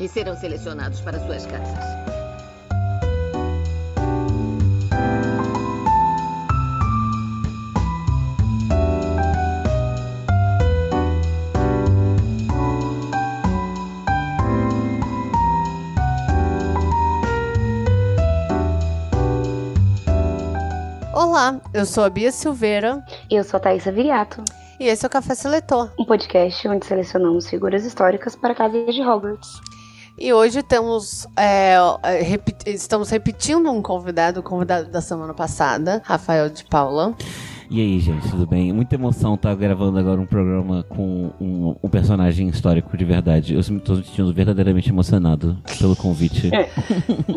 e serão selecionados para suas casas. Olá, eu sou a Bia Silveira. E eu sou a Thaisa Viriato. E esse é o Café Seletor, um podcast onde selecionamos figuras históricas para a casa de Hogwarts. E hoje temos, é, é estamos repetindo um convidado, o convidado da semana passada, Rafael de Paula. E aí, gente, tudo bem? Muita emoção estar tá gravando agora um programa com um, um, personagem histórico de verdade. Eu estou me sentindo verdadeiramente emocionado pelo convite. É.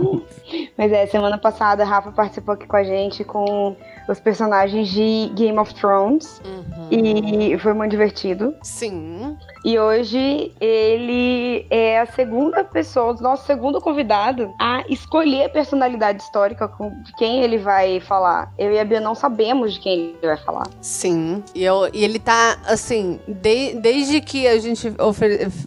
Mas é, semana passada a Rafa participou aqui com a gente com os personagens de Game of Thrones. Uhum. E foi muito divertido. Sim. E hoje ele é a segunda pessoa, o nosso segundo convidado a escolher a personalidade histórica com quem ele vai falar. Eu e a Bia não sabemos de quem ele vai falar. Sim. E, eu, e ele tá, assim, de, desde que a gente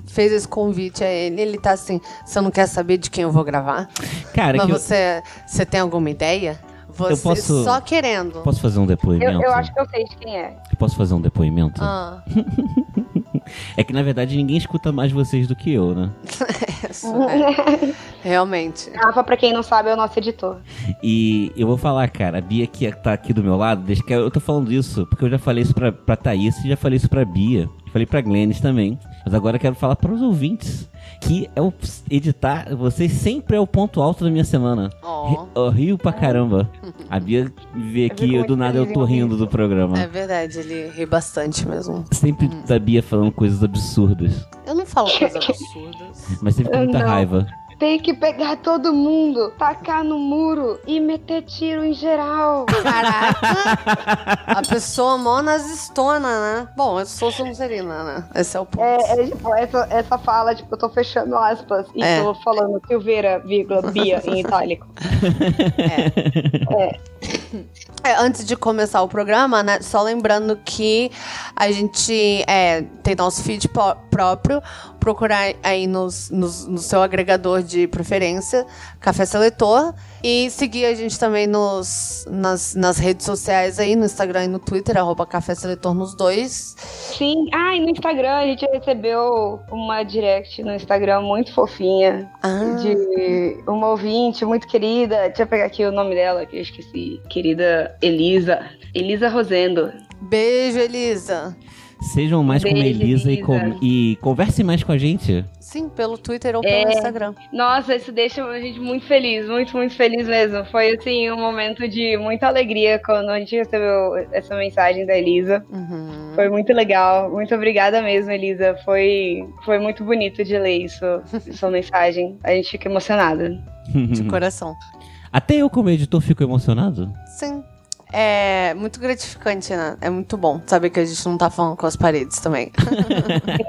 fez esse convite a ele, ele tá assim: você não quer saber de quem eu vou gravar? Cara, Mas você, eu... você tem alguma ideia? Você eu posso, só querendo. Posso fazer um depoimento? Eu, eu, acho que eu sei de quem é. Eu posso fazer um depoimento? Ah. é que na verdade ninguém escuta mais vocês do que eu, né? é. Realmente. Rafa, pra quem não sabe, é o nosso editor. E eu vou falar, cara, a Bia que tá aqui do meu lado, desde que eu tô falando isso, porque eu já falei isso pra, pra Thaís e já falei isso pra Bia. Falei pra Glennis também. Mas agora eu quero falar para os ouvintes que é o editar, vocês sempre é o ponto alto da minha semana. Oh. Eu rio pra caramba. A Bia vê aqui, do nada eu tô rindo do programa. É verdade, ele ri bastante mesmo. Sempre hum. da Bia falando coisas absurdas. Eu não falo coisas absurdas. Mas sempre com muita raiva. Tem que pegar todo mundo, tacar no muro e meter tiro em geral. Caraca! a pessoa mó nazistona, né? Bom, eu sou Sonserina, né? Esse é o ponto. É, é tipo, essa, essa fala, tipo, eu tô fechando aspas e é. tô falando Silveira, vírgula, Bia, em itálico. É. é. É, antes de começar o programa, né? Só lembrando que a gente é, tem nosso feed próprio. Procurar aí nos, nos, no seu agregador de preferência, Café Seletor. E seguir a gente também nos, nas, nas redes sociais aí, no Instagram e no Twitter, arroba Café Seletor nos dois. Sim, ah, e no Instagram a gente recebeu uma direct no Instagram muito fofinha. Ah. De uma ouvinte muito querida. Deixa eu pegar aqui o nome dela, que eu esqueci. Querida Elisa. Elisa Rosendo. Beijo, Elisa. Sejam mais Beijo, como Elisa, Elisa. E, com, e conversem mais com a gente. Sim, pelo Twitter ou pelo é... Instagram. Nossa, isso deixa a gente muito feliz, muito, muito feliz mesmo. Foi, assim, um momento de muita alegria quando a gente recebeu essa mensagem da Elisa. Uhum. Foi muito legal. Muito obrigada mesmo, Elisa. Foi, foi muito bonito de ler isso, sua mensagem. A gente fica emocionada. De coração. Até eu, como editor, fico emocionado. Sim. É muito gratificante, né? É muito bom saber que a gente não tá falando com as paredes também.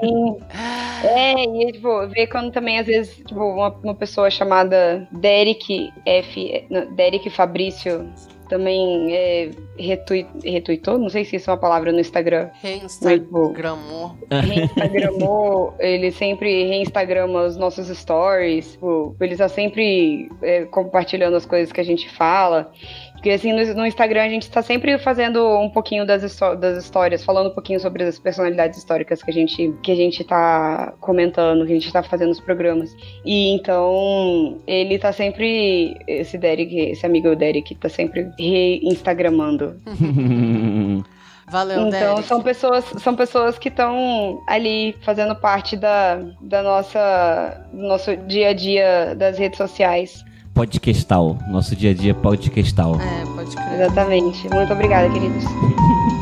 Sim. É, e tipo, ver quando também, às vezes, tipo, uma, uma pessoa chamada Derek F. Derek Fabrício também é, retweet, retweetou, não sei se isso é uma palavra no Instagram. Reinstagramou. Reinstagramou, ele sempre reinstagrama os nossos stories, tipo, ele está sempre é, compartilhando as coisas que a gente fala. Porque assim, no, no Instagram a gente tá sempre fazendo um pouquinho das, das histórias, falando um pouquinho sobre as personalidades históricas que a gente, que a gente tá comentando, que a gente tá fazendo os programas. E então ele tá sempre. Esse Derek, esse amigo Derek, tá sempre re-instagramando. Valeu, Então Derek. são pessoas, são pessoas que estão ali fazendo parte da, da nossa do nosso dia a dia das redes sociais. Podcastal. Nosso dia a dia podcastal. É, pode crer. Exatamente. Muito obrigada, queridos.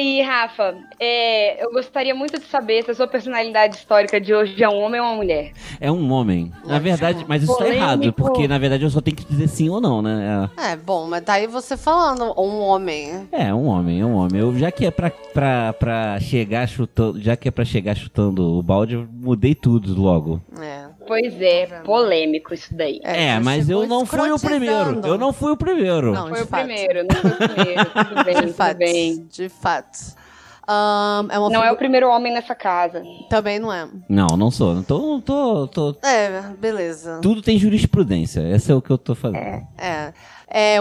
aí, Rafa, é, eu gostaria muito de saber se a sua personalidade histórica de hoje é um homem ou uma mulher. É um homem. Na verdade, mas isso tá Polêmico. errado, porque na verdade eu só tenho que dizer sim ou não, né? É, bom, mas tá aí você falando, um homem. É, é um homem, é um homem. Eu, já que é pra, pra, pra chegar chutando. Já que é pra chegar chutando o balde, eu mudei tudo logo. É. Pois é, polêmico isso daí. É, você mas eu não fui o primeiro. Eu não fui o primeiro. Não, Foi o fato. primeiro, não foi o primeiro. Tudo bem, De tudo fato. bem. De fato. Ahn, é uma Não é o figu- primeiro homem nessa casa. Também não é. Não, não sou. Não tô, tô, tô. É, beleza. Tudo tem jurisprudência. Esse é o que eu tô fazendo. É. É,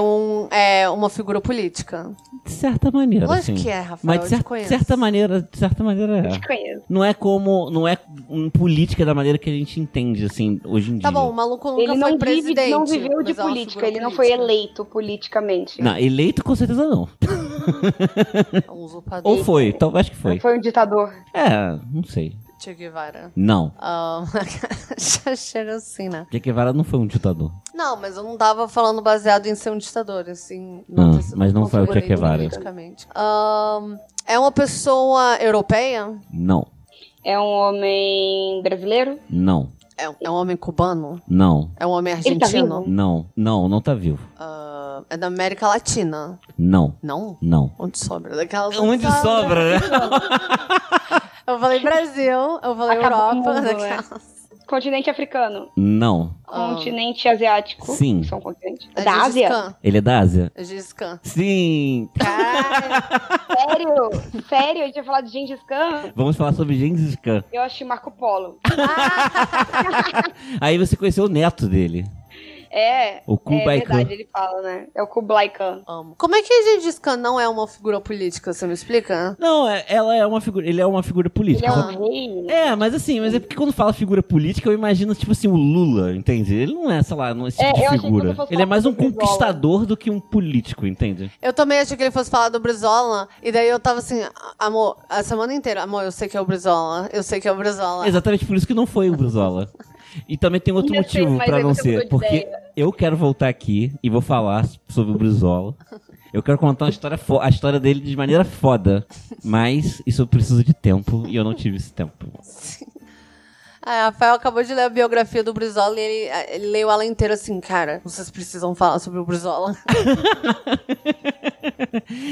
um, é uma figura política. De certa maneira, Lógico sim. que é, Rafael. Mas eu de te cer- conheço. certa maneira, de certa maneira é. Te conheço. Não é como. Não é um política da maneira que a gente entende, assim, hoje em dia. Tá bom, o maluco nunca Ele foi não, vive, presidente. não viveu de mas é uma política, ele não foi política. eleito politicamente. Não, eleito com certeza não. É. Ou foi, então acho que foi. Não foi um ditador. É, não sei. Che Guevara. Não. Ahn, já chega assim, né? Che Guevara não foi um ditador. Não, mas eu não tava falando baseado em ser um ditador, assim. Ah, ter sido mas não foi o Che Guevara. é uma pessoa europeia? Não. É um homem brasileiro? Não. É, é um homem cubano? Não. É um homem Ele tá argentino? Não. Não, não tá vivo. Ah, é da América Latina? Não. Não? Não. Onde sobra? Daquelas Onde sobra, né? Eu falei Brasil, eu falei Acabou o Europa. mundo, né? daquelas. Continente africano. Não. Ah. Continente asiático. Sim. São continentes. É da Ásia? Khan. Ele é da Ásia? É Gengis Khan. Sim. Cara, sério? Sério? A gente ia falar de Gengis Khan? Vamos falar sobre Gengis Khan. Eu achei Marco Polo. Aí você conheceu o neto dele. É, O é Kublai Khan. verdade, ele fala, né? É o Kublai Khan. Amo. Como é que Gengis Khan não é uma figura política? Você me explica? Não, é- ela é uma figura. Ele é uma figura Ele política. é só um rei. né? É, mas assim, mas é porque quando fala figura política, eu imagino, tipo assim, o Lula, entende? Ele não é, sei lá, não é esse É, tipo de que figura. Ele é mais um conquistador do que um político, entende? Eu também achei que ele fosse falar do Brizola, e daí eu tava assim, amor, a semana inteira, amor, eu sei que é o Brizola, eu sei que é o Brizola. Exatamente por isso que não foi o Brizola. E também tem outro motivo aí não ser. Porque ideia. eu quero voltar aqui e vou falar sobre o Brizola. Eu quero contar uma história a história dele de maneira foda. Mas isso eu preciso de tempo e eu não tive esse tempo. Ah, Rafael acabou de ler a biografia do Brizola e ele, ele leu ela inteira assim, cara, vocês precisam falar sobre o Brizola.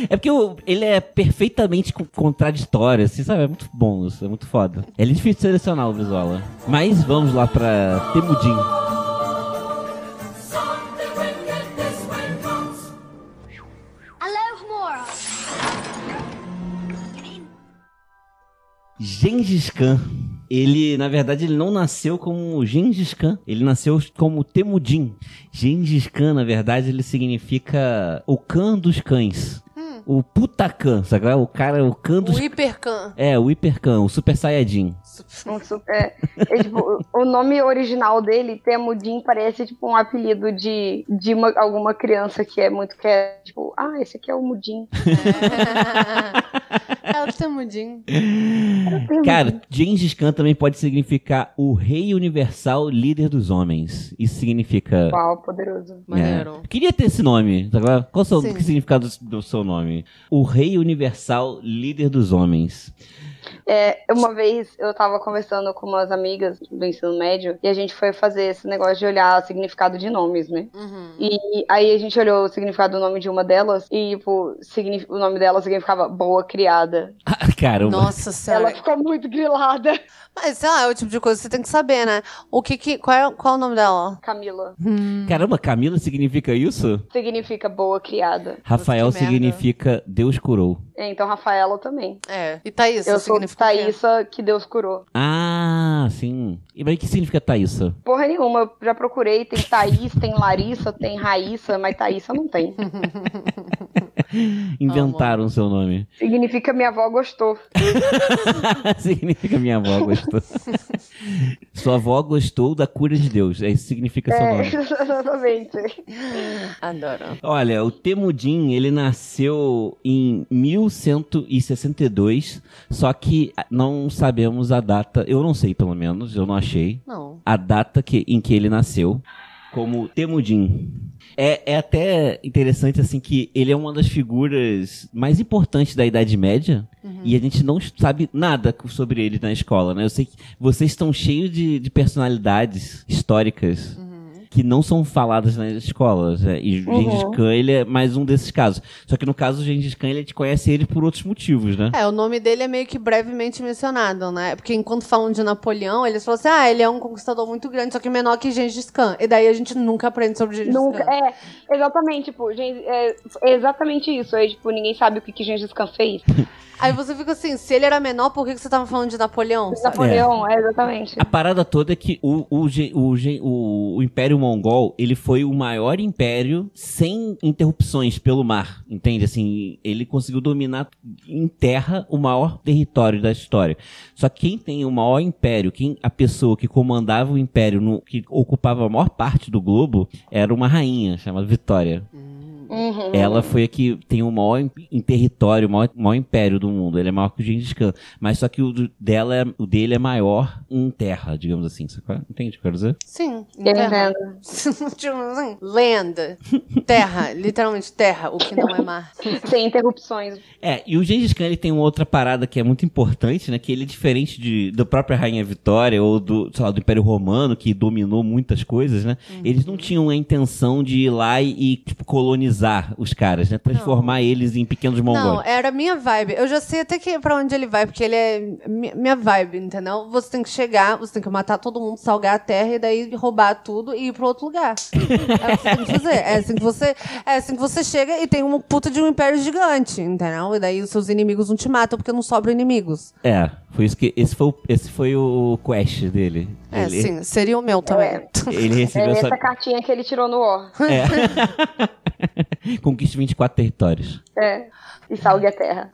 É porque o- ele é perfeitamente co- contraditório, assim, sabe? É muito bom isso, é muito foda. É difícil selecionar o Brizola. Mas vamos lá pra Temudin. Gengis Khan. Ele, na verdade, ele não nasceu como Gengis Khan. Ele nasceu como Temudin. Gengis Khan, na verdade, ele significa o Khan dos cães. O Putacan, sabe? é? O cara, o Khan dos... o Hipercan. É, o Hiper Khan, o Super Saiyajin. Um super- é, tipo, o nome original dele, Temudin, parece tipo um apelido de, de uma- alguma criança que é muito que é, tipo, ah, esse aqui é o Mudim. É o Temudin. Cara, Gengis Khan também pode significar o Rei Universal Líder dos Homens. Isso significa... Uau, poderoso. Maneiro. É. Queria ter esse nome. sabe qual é? Qual é o seu, significado do, do seu nome? O Rei Universal Líder dos Homens. É, uma vez eu tava conversando com umas amigas do ensino médio e a gente foi fazer esse negócio de olhar o significado de nomes, né? Uhum. E aí a gente olhou o significado do nome de uma delas e, tipo, o nome dela significava boa criada. Ah, Caramba. Nossa senhora. Ela ficou muito grilada. Mas, sei lá, é o tipo de coisa que você tem que saber, né? O que que... Qual é, qual é o nome dela? Camila. Caramba, Camila significa isso? Significa boa criada. Rafael significa Deus curou. É, então Rafaela também. É. E Thaís, eu sou significa quê? Thaísa que Deus curou. Ah, sim. E mas o que significa Thaísa? Porra nenhuma, eu já procurei, tem Thaís, tem Larissa, tem Raíssa, mas Thaísa não tem. Inventaram o seu nome. Significa minha avó gostou. significa minha avó gostou. Sua avó gostou da cura de Deus. É isso que significa seu É, nome. exatamente. Adoro. Olha, o Temudin, ele nasceu em 1162, só que não sabemos a data, eu não sei pelo menos, eu não achei, Não. a data que, em que ele nasceu, como Temudin. É, é até interessante, assim, que ele é uma das figuras mais importantes da Idade Média, e a gente não sabe nada sobre ele na escola, né? Eu sei que vocês estão cheios de, de personalidades históricas que não são faladas nas escolas. né? E o Uhum. Gengis Khan, ele é mais um desses casos. Só que no caso, o Gengis Khan, ele te conhece ele por outros motivos, né? É, o nome dele é meio que brevemente mencionado, né? Porque enquanto falam de Napoleão, eles falam assim, ah, ele é um conquistador muito grande, só que menor que Gengis Khan. E daí a gente nunca aprende sobre Gengis Nunca, Khan. é, exatamente, tipo, é, é exatamente isso. Aí, tipo, ninguém sabe o que, que Gengis Khan fez. Aí você fica assim, se ele era menor, por que, que você tava falando de Napoleão? sabe? Napoleão, é, exatamente. A parada toda é que o, o, o, o, o Império Mongol, ele foi o maior império sem interrupções pelo mar, entende? Assim, ele conseguiu dominar em terra o maior território da história. Só que quem tem o maior império, quem a pessoa que comandava o império, no, que ocupava a maior parte do globo, era uma rainha chamada Vitória. Uhum. Ela foi a que tem o maior em, em território, o maior, maior império do mundo. Ele é maior que o Gengis Khan. Mas só que o dela, é- o dele é maior em terra, digamos assim. Você entende o que eu quero dizer? Sim. Eu terra. entendo. tipo assim, land. Terra. Literalmente terra, o que não é mar. Sem interrupções. É, e o Gengis Khan ele tem uma outra parada que é muito importante, né? Que ele é diferente de, da própria Rainha Vitória ou do, sei lá, do Império Romano, que dominou muitas coisas, né? Eles não tinham a intenção de ir lá e, e, tipo, colonizar os caras, né? Transformar eles em pequenos Não, mongóis. era minha vibe. Eu já sei até que pra onde ele vai, porque ele é mi- minha vibe, entendeu? Você tem que chegar, você tem que matar todo mundo, salgar a terra e daí roubar tudo e ir pra outro lugar. É o que você tem que fazer. É assim que você, é assim que você chega e tem uma puta de um império gigante, entendeu? E daí os seus inimigos não te matam porque não sobram inimigos. É, foi isso que. Esse foi o, esse foi o quest dele. É, ele, sim, seria o meu também. É. Ele É recebeu essa. essa cartinha que ele tirou no War. Conquiste 24 territórios. É. E salgue a terra.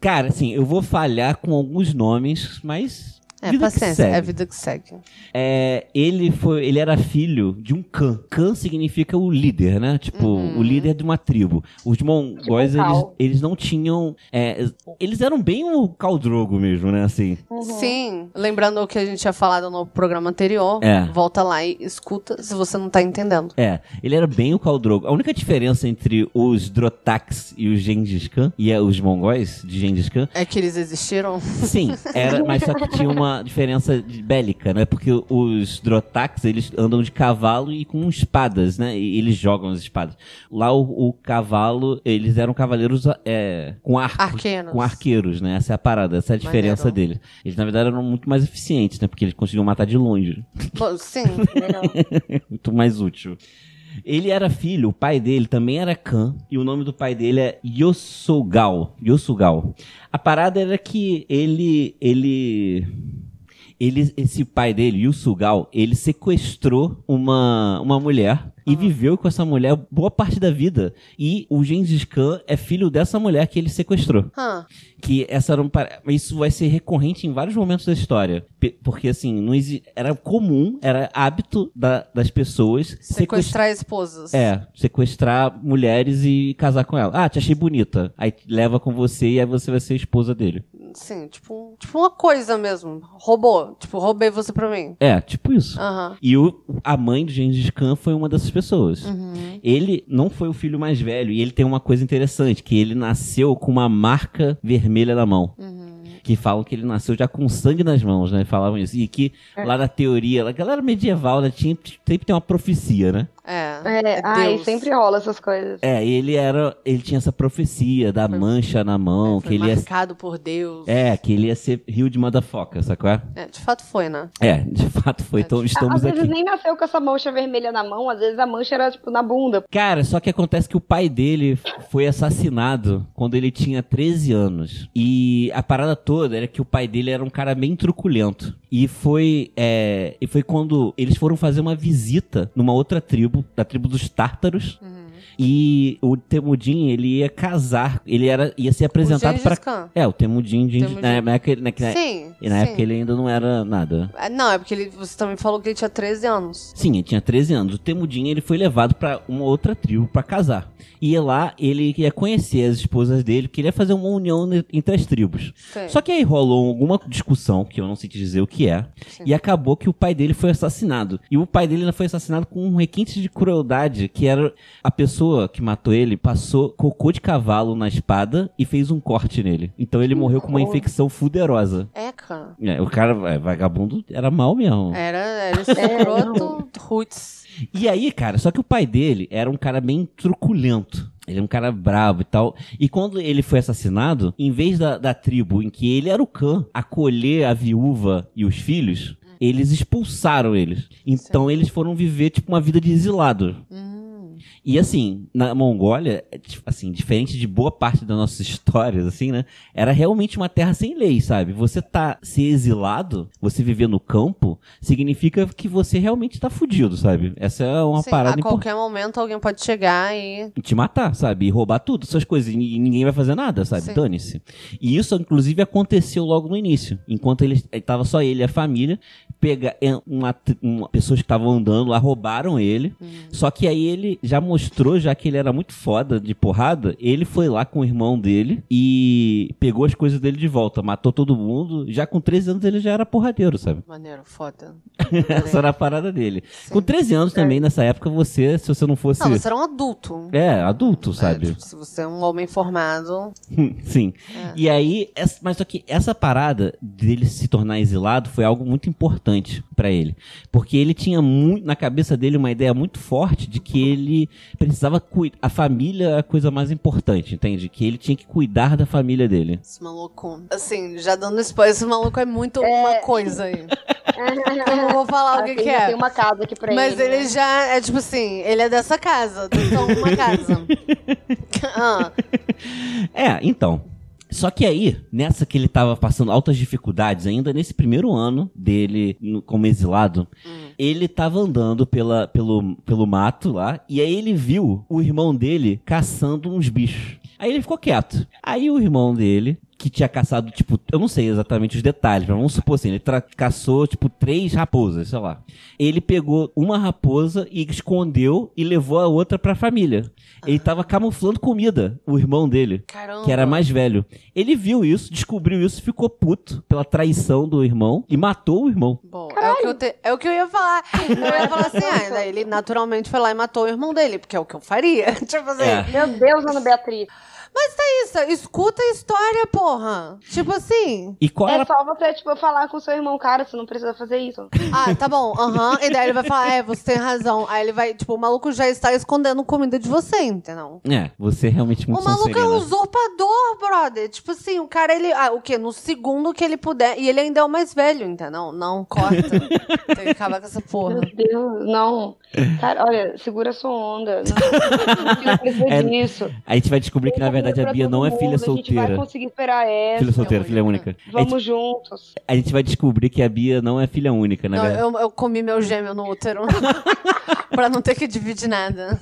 Cara, assim, eu vou falhar com alguns nomes, mas. É, vida que paciência, segue. é a vida que segue. É, ele foi, ele era filho de um Khan. Khan significa o líder, né? Tipo, Uhum. o líder de uma tribo. Os mongóis, Tipo eles, eles não tinham, é, eles eram bem o Caldrogo mesmo, né? Assim. Sim, lembrando o que a gente tinha falado no programa anterior, É. volta lá e escuta se você não tá entendendo. É, ele era bem o Caldrogo. A única diferença entre os Drotax e os Gengis Khan, e é, os mongóis de Gengis Khan, É que eles existiram? Sim, era, mas só que tinha uma diferença de- bélica, né? Porque os Drotax, eles andam de cavalo e com espadas, né? E eles jogam as espadas. Lá o, o cavalo, eles eram cavaleiros é, com arcos. Arqueiros. Com arqueiros, né? Essa é a parada, essa é a diferença Maneiro. deles. Eles, na verdade, eram muito mais eficientes, né? Porque eles conseguiam matar de longe. Bom, sim. Melhor. muito mais útil. Ele era filho, o pai dele também era Khan, e o nome do pai dele é Yosugal. Yosugal. A parada era que ele, ele, ele, esse pai dele, Yosugal, ele sequestrou uma, uma mulher e viveu com essa mulher boa parte da vida. E o Gengis Khan é filho dessa mulher que ele sequestrou que essa era um, isso vai ser recorrente em vários momentos da história, porque assim não exi- era comum, era hábito da- das pessoas sequestrar, Sequestrar esposas. é, sequestrar mulheres e casar com ela. Ah, te achei bonita. Aí leva com você e aí você vai ser esposa dele. Assim, tipo, tipo uma coisa mesmo. Roubou. Tipo, roubei você pra mim. É, tipo isso. Aham. E o, a mãe do Gengis Khan foi uma dessas pessoas. Uhum. Ele não foi o filho mais velho e ele tem uma coisa interessante, que ele nasceu com uma marca vermelha na mão. Uhum. Que falam que ele nasceu já com sangue nas mãos, né? Falavam isso. E que lá na teoria, a galera medieval, né? Tinha, sempre tem uma profecia, né? É. É, ai, Deus. sempre rola essas coisas. É, ele era. Ele tinha essa profecia da mancha na mão, Foi que ele ia. marcado por Deus. É, que ele ia ser rio de motherfucker, sacou? É, É, de fato foi, né? de fato foi. Então Às estamos vezes aqui. nem nasceu com essa mancha vermelha na mão, às vezes a mancha era, tipo, na bunda. Cara, só que acontece que o pai dele foi assassinado quando ele tinha 13 anos. E a parada toda era que o pai dele era um cara bem truculento. E foi, é, e foi quando eles foram fazer uma visita numa outra tribo, da tribo dos Tártaros. E o Temudin, ele ia casar, ele era, ia ser apresentado. Khan. É, o Temudin, Temudin. na época, na, na, Sim. e na sim. época ele ainda não era nada. É, Não, é porque ele, você também falou que ele tinha 13 anos. Sim, ele tinha 13 anos. O Temudin ele foi levado pra uma outra tribo pra casar. E lá ele ia conhecer as esposas dele, queria fazer uma união entre as tribos. Sei. Só que aí rolou alguma discussão, que eu não sei te dizer o que é, Sim. e acabou que o pai dele foi assassinado. E o pai dele ainda foi assassinado com um requinte de crueldade, que era a pessoa que matou ele passou cocô de cavalo na espada e fez um corte nele. Então ele morreu com uma infecção fuderosa. É, cara. É, o cara, é, vagabundo, era mal mesmo. Era, era escroto roots. E aí, cara, só que o pai dele era um cara bem truculento. Ele é um cara bravo e tal. E quando ele foi assassinado, em vez da, da tribo em que ele era o cã acolher a viúva e os filhos, eles expulsaram eles. Então eles foram viver, tipo, uma vida de exilado. Hum. E assim, na Mongólia, é, assim, diferente de boa parte das nossas histórias, assim, né? Era realmente uma terra sem lei, sabe? Você tá ser exilado, você viver no campo, significa que você realmente tá fudido, sabe? Essa é uma Sim, parada a qualquer momento alguém pode chegar e. E te matar, sabe? E roubar tudo, essas coisas. E ni- ninguém vai fazer nada, sabe? Dane-se. E isso, inclusive, aconteceu logo no início. Enquanto ele estava só ele e a família, pega uma, uma pessoas que estavam andando lá, roubaram ele. Uhum. Só que aí ele já mostrou, já que ele era muito foda de porrada, ele foi lá com o irmão dele e pegou as coisas dele de volta, matou todo mundo. Já com 13 anos ele já era porradeiro, sabe? Maneiro, foda. Essa era a parada dele. Com 13 anos também, nessa época, você, se você não fosse. Não, você era um adulto. É, adulto, É, sabe? tipo, se você é um homem formado. Sim. É. E aí, essa- mas só que essa parada dele se tornar exilado foi algo muito importante pra ele. Porque ele tinha muito, na cabeça dele uma ideia muito forte de que ele precisava cuidar. A família é a coisa mais importante, entende? Que ele tinha que cuidar da família dele. Esse maluco. Assim, já dando spoiler, esse maluco é muito uma coisa aí. Eu não vou falar o que, que é. Tem uma casa aqui pra Mas ele. ele né? já é tipo assim, ele é dessa casa, só uma casa. ah, É, então. Só que aí, nessa que ele tava passando altas dificuldades, ainda nesse primeiro ano dele como exilado, ele tava andando pela, pelo, pelo mato lá, e aí ele viu o irmão dele caçando uns bichos. Aí ele ficou quieto. Aí o irmão dele, que tinha caçado, tipo, eu não sei exatamente os detalhes, mas vamos supor assim, ele caçou, tipo, três raposas, sei lá. Ele pegou uma raposa e escondeu e levou a outra pra família. Ele tava camuflando comida, o irmão dele caramba. que era mais velho. Ele viu isso, descobriu isso, ficou puto pela traição do irmão e matou o irmão. Bom, é o, que eu te- é o que eu ia falar. Eu ia falar assim, ah, ele naturalmente foi lá e matou o irmão dele, porque é o que eu faria. tipo assim. É. Meu Deus, Ana Beatriz. Mas tá isso, escuta a história, porra. Tipo assim. E qual É era só você, tipo, falar com seu irmão, cara, você não precisa fazer isso. Ah, tá bom, aham. E daí ele vai falar, é, você tem razão. Aí ele vai, tipo, o maluco já está escondendo comida de você, entendeu? É, você é realmente muito O maluco é um Sonserina. usurpador, brother. Tipo assim, o cara, ele. Ah, o quê? No segundo que ele puder. E ele ainda é o mais velho, entendeu? Não, corta. Tem que acabar com essa porra. Meu Deus, não. Cara, olha, segura sua onda. Não, não precisa É, disso. A gente vai descobrir que na verdade a Bia não é mundo, filha A gente vai solteira. conseguir esperar essa. Filha solteira, filha única. A gente, Vamos juntos. a gente vai descobrir que a Bia não é filha única, na Não, verdade. eu, eu comi meu gêmeo no útero. pra não ter que dividir nada.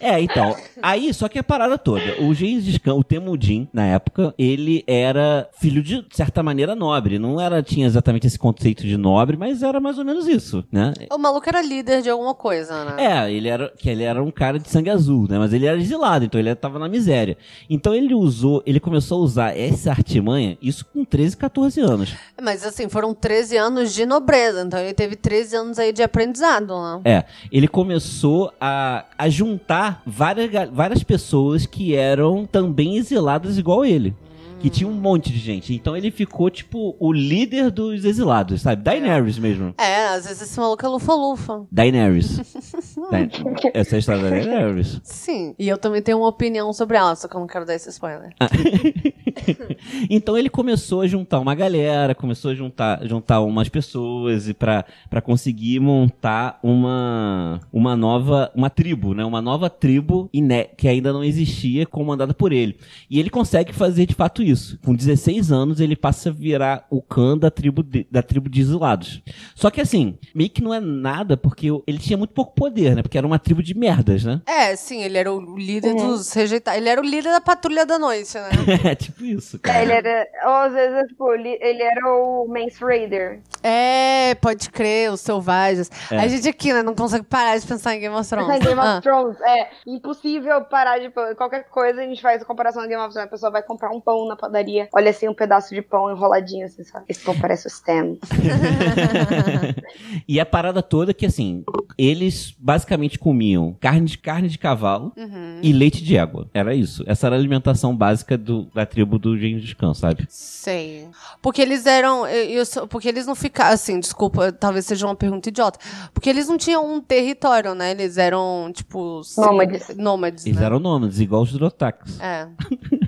É, então. Aí, só que a parada toda. O Gengis Khan, o Temujin, na época, ele era filho de, de certa maneira, nobre. Não era, tinha exatamente esse conceito de nobre, mas era mais ou menos isso, né? O maluco era líder de alguma coisa, né? É, ele era, que ele era um cara de sangue azul, né? Mas ele era exilado, então ele tava na miséria. Então ele usou, ele começou a usar essa artimanha, isso com 13, 14 anos. Mas assim, foram 13 anos de nobreza, então ele teve 13 anos aí de aprendizado, né? É, ele começou a, a juntar várias, várias pessoas que eram também exiladas igual ele. Que tinha um monte de gente. Então ele ficou, tipo, o líder dos exilados, sabe? Daenerys mesmo. É, às vezes esse maluco é lufa-lufa. Daenerys. Da- Essa é a história da Daenerys. Sim. E eu também tenho uma opinião sobre ela, só que eu não quero dar esse spoiler. então ele começou a juntar uma galera, começou a juntar, juntar umas pessoas e para conseguir montar uma uma nova uma tribo, né? Uma nova tribo iné- que ainda não existia, comandada por ele. E ele consegue fazer de fato isso. Com 16 anos ele passa a virar o Khan da tribo de, da tribo de exilados. Só que assim, meio que não é nada porque ele tinha muito pouco poder, né? Porque era uma tribo de merdas, né? É, sim, ele era o líder dos rejeitados. Ele era o líder da patrulha da noite, né? é tipo isso, cara. É, ele era. Ou às vezes, tipo, ele, ele era o Mance Raider. é, pode crer, os selvagens. É. A gente aqui, né, não consegue parar de pensar em Game of Thrones. Mas Game of Ah. Thrones, é impossível parar de. Qualquer coisa a gente faz a comparação com Game of Thrones. A pessoa vai comprar um pão na padaria, olha assim, um pedaço de pão enroladinho, assim, sabe? Esse pão parece o Stan. e a parada toda é que, assim, eles basicamente comiam carne de, carne de cavalo Uhum. e leite de égua. Era isso. Essa era a alimentação básica do- da tribo do Gengis Khan, sabe? Sei. Porque eles eram. eu- eu porque eles não ficaram. Assim, desculpa, talvez seja uma pergunta idiota. Porque eles não tinham um território, né? Eles eram, tipo. sim, Nômades. Nômades. Eles né? eram nômades, igual os Drotax. É.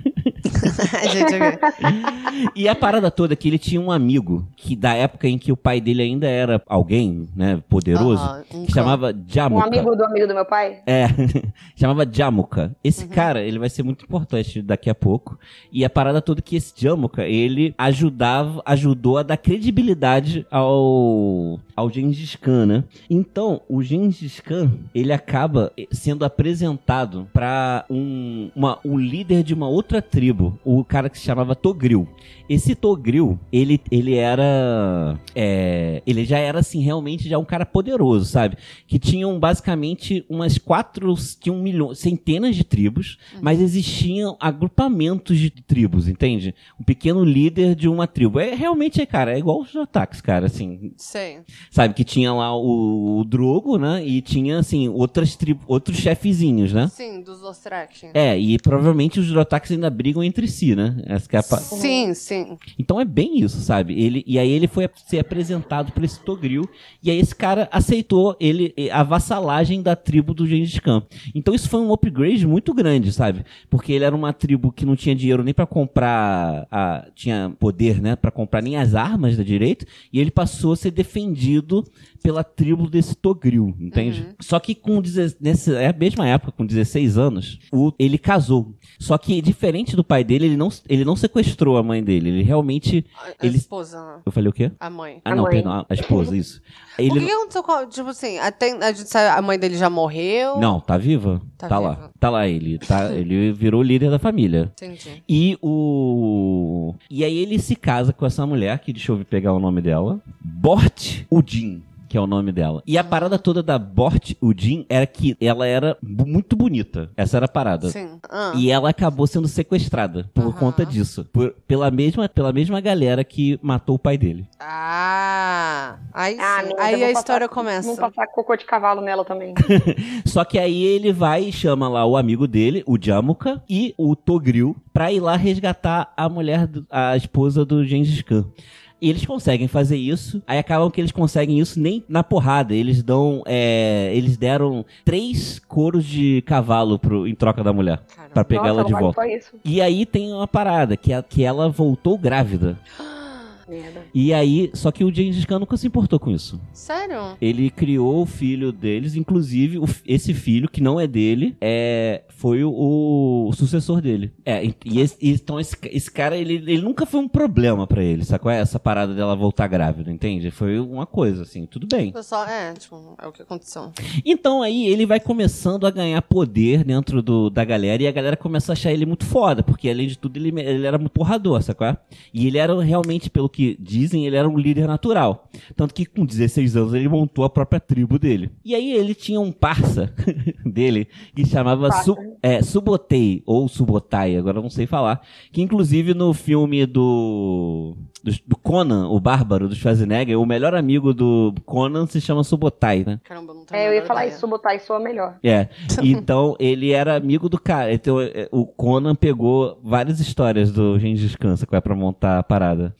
E a parada toda é que ele tinha um amigo que da época em que o pai dele ainda era alguém, né, poderoso, um que clã. chamava Um Jamuka. amigo do amigo do meu pai? É, chamava Jamuka. Esse Uhum. cara, ele vai ser muito importante daqui a pouco. E a parada toda é que esse Jamuka, ele ajudava, ajudou a dar credibilidade ao ao Gengis Khan, né? Então, o Gengis Khan, ele acaba sendo apresentado para um, um líder de uma outra tribo, o cara que se chamava Togril. Esse Togril, ele, ele era. é, ele já era, assim, realmente já um cara poderoso, sabe? Que tinham basicamente umas quatro. Tinham milhões, centenas de tribos, mas existiam agrupamentos de tribos, entende? Um pequeno líder de uma tribo. É realmente, cara, é igual os ataques, cara, assim. Sei. Sabe, que tinha lá o, o Drogo, né? E tinha, assim, outras tribos, outros chefezinhos, né? Sim, dos Dothraki. É, e provavelmente os Drotax ainda brigam entre si, né? Essa é a pa- Sim, sim. Então é bem isso, sabe? Ele, e aí ele foi ser apresentado por esse Togril, e aí esse cara aceitou ele a vassalagem da tribo do Gengis Khan. Então isso foi um upgrade muito grande, sabe? Porque ele era uma tribo que não tinha dinheiro nem pra comprar, a, tinha poder, né, Pra comprar nem as armas da direito, e ele passou a ser defendido pela tribo desse Togril, entende? Só que com nessa é a mesma época, com 16 anos, o, ele casou. Só que diferente do pai dele, ele não, ele não sequestrou a mãe dele, ele realmente A, a ele esposa, né? eu falei o quê? a mãe. Ah, A não, mãe. perdão, a esposa, isso. O Ele que, que aconteceu com Tipo assim, até, a gente sabe, a mãe dele já morreu. Não, tá viva? Tá Tá, viva. lá. Tá lá ele, tá, ele virou líder da família. Entendi. E o E aí ele se casa com essa mulher, que deixa eu pegar o nome dela, Bort Udin. Que é o nome dela. E a parada toda da Bort Udin era que ela era muito bonita. Essa era a parada. Sim. Ah. E ela acabou sendo sequestrada por Aham. conta disso. Por- pela, mesma, pela mesma galera que matou o pai dele. Ah, aí sim. Ah, eu aí a história passar- começa. Vamos passar cocô de cavalo nela também. Só que aí ele vai e chama lá o amigo dele, o Jamuka, e o Togril, pra ir lá resgatar a mulher, a esposa do Gengis Khan. E eles conseguem fazer isso, aí acabam que eles conseguem isso nem na porrada. Eles dão. é, eles deram três coros de cavalo pro, em troca da mulher. Pra pegar Nossa, ela de volta. E aí tem uma parada, que, é, que ela voltou grávida. Merda. E aí, só que o Gengis Khan nunca se importou com isso. Sério? Ele criou o filho deles, inclusive o esse filho, que não é dele, é, foi o, o sucessor dele. É, e, e esse- então esse, esse cara, ele, ele nunca foi um problema pra ele, sacou? Essa parada dela voltar grávida, entende? Foi uma coisa, assim, tudo bem. Pessoal, é, tipo, é o que aconteceu. Então aí ele vai começando a ganhar poder dentro do, da galera e a galera começa a achar ele muito foda, porque além de tudo ele, ele era muito porrador, sacou? E ele era realmente, pelo que dizem, ele era um líder natural. Tanto que com 16 anos ele montou a própria tribo dele. E aí ele tinha um parça dele que chamava. Su, é, Subotei, ou Subotai, agora não sei falar. Que inclusive no filme do, do, do Conan, o Bárbaro, do Schwarzenegger, o melhor amigo do Conan se chama Subotai, né? Caramba, não tenho É, eu ia falar ideia. isso, botar isso é melhor. É, então ele era amigo do cara. Então é, o Conan pegou várias histórias do Gengis Khan, que vai pra montar a parada.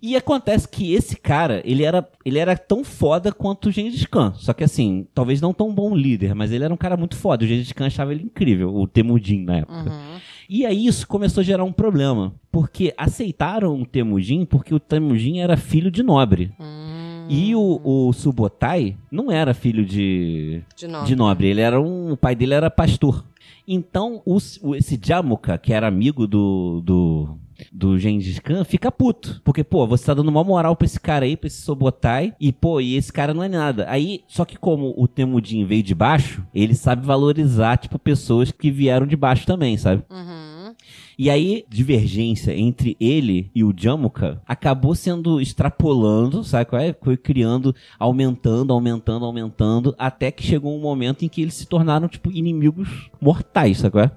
E acontece que esse cara, ele era, ele era tão foda quanto o Gengis Khan. Só que assim, talvez não tão bom líder, mas ele era um cara muito foda. O Gengis Khan achava ele incrível, o Temudin na época. Uhum. E aí isso começou a gerar um problema. Porque aceitaram o Temujin porque o Temujin era filho de nobre. Hum, E o, o Subotai não era filho de, de novo. de nobre. Ele era um. O pai dele era pastor. Então, o- esse Jamuka, que era amigo do. do do Gengis Khan, fica puto. Porque, pô, você tá dando uma moral pra esse cara aí, pra esse Sobotai, e, pô, e esse cara não é nada. Aí, só que como o Temudin veio de baixo, ele sabe valorizar, tipo, pessoas que vieram de baixo também, sabe? Uhum. E aí, divergência entre ele e o Jamuka acabou sendo extrapolando, sabe qual é? Foi criando, aumentando, aumentando, aumentando, até que chegou um momento em que eles se tornaram, tipo, inimigos mortais, sabe qual é?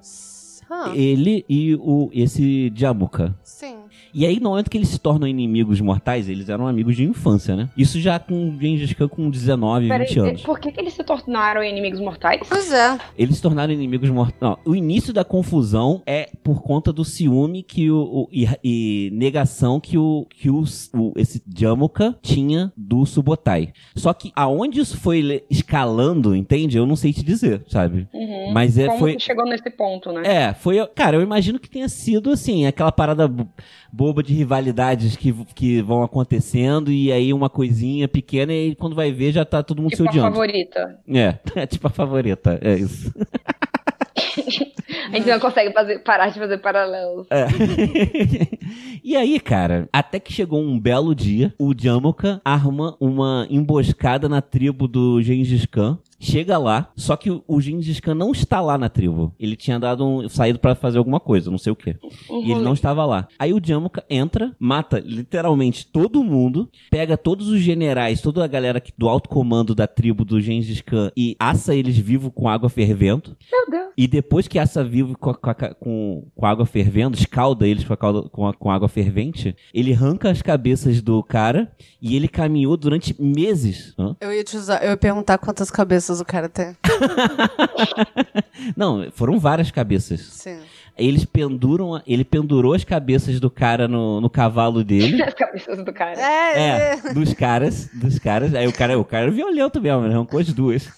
Ele e o, esse Jamuka. sim. E aí, no momento que eles se tornam inimigos mortais, eles eram amigos de infância, né? Isso já com o Gengis Khan com 19, Peraí, 20 anos. por que, que eles se tornaram inimigos mortais? Pois é. Eles se tornaram inimigos mortais. Não, o início da confusão é por conta do ciúme que o, o- e, e negação que o que o, o- esse Jamuka tinha do Subotai. Só que aonde isso foi escalando, entende? Eu não sei te dizer, sabe? Uhum. Mas é Como foi que chegou nesse ponto, né? é, foi. Cara, eu imagino que tenha sido assim, aquela parada boba de rivalidades que, que vão acontecendo e aí uma coisinha pequena e quando vai ver já tá todo mundo tipo se a odiando. favorita. É, é tipo a favorita, é isso. A gente não consegue fazer, parar de fazer paralelos. É. e aí, cara, até que chegou um belo dia, o Jamuka arma uma emboscada na tribo do Gengis Khan. Chega lá, só que o- Gengis Khan não está lá na tribo. Ele tinha dado um, saído pra fazer alguma coisa, não sei o que. E ele não estava lá. Aí o Jamuka entra, mata literalmente todo mundo, pega todos os generais, toda a galera que- do alto comando da tribo do Gengis Khan e assa eles vivos com água fervendo. Meu Deus. E depois que assa vivo com, a- com, com- com água fervendo, escalda eles com, a calda- com, a- com água fervente, ele arranca as cabeças do cara e ele caminhou durante meses. Hã? Eu ia te usar, eu ia perguntar quantas cabeças o cara tem. Não, foram várias cabeças. Sim. Eles penduram, ele pendurou as cabeças do cara no, no cavalo dele. As cabeças do cara. É, É, dos caras, dos caras. Aí o cara, o cara era violento mesmo, ele arrancou as duas.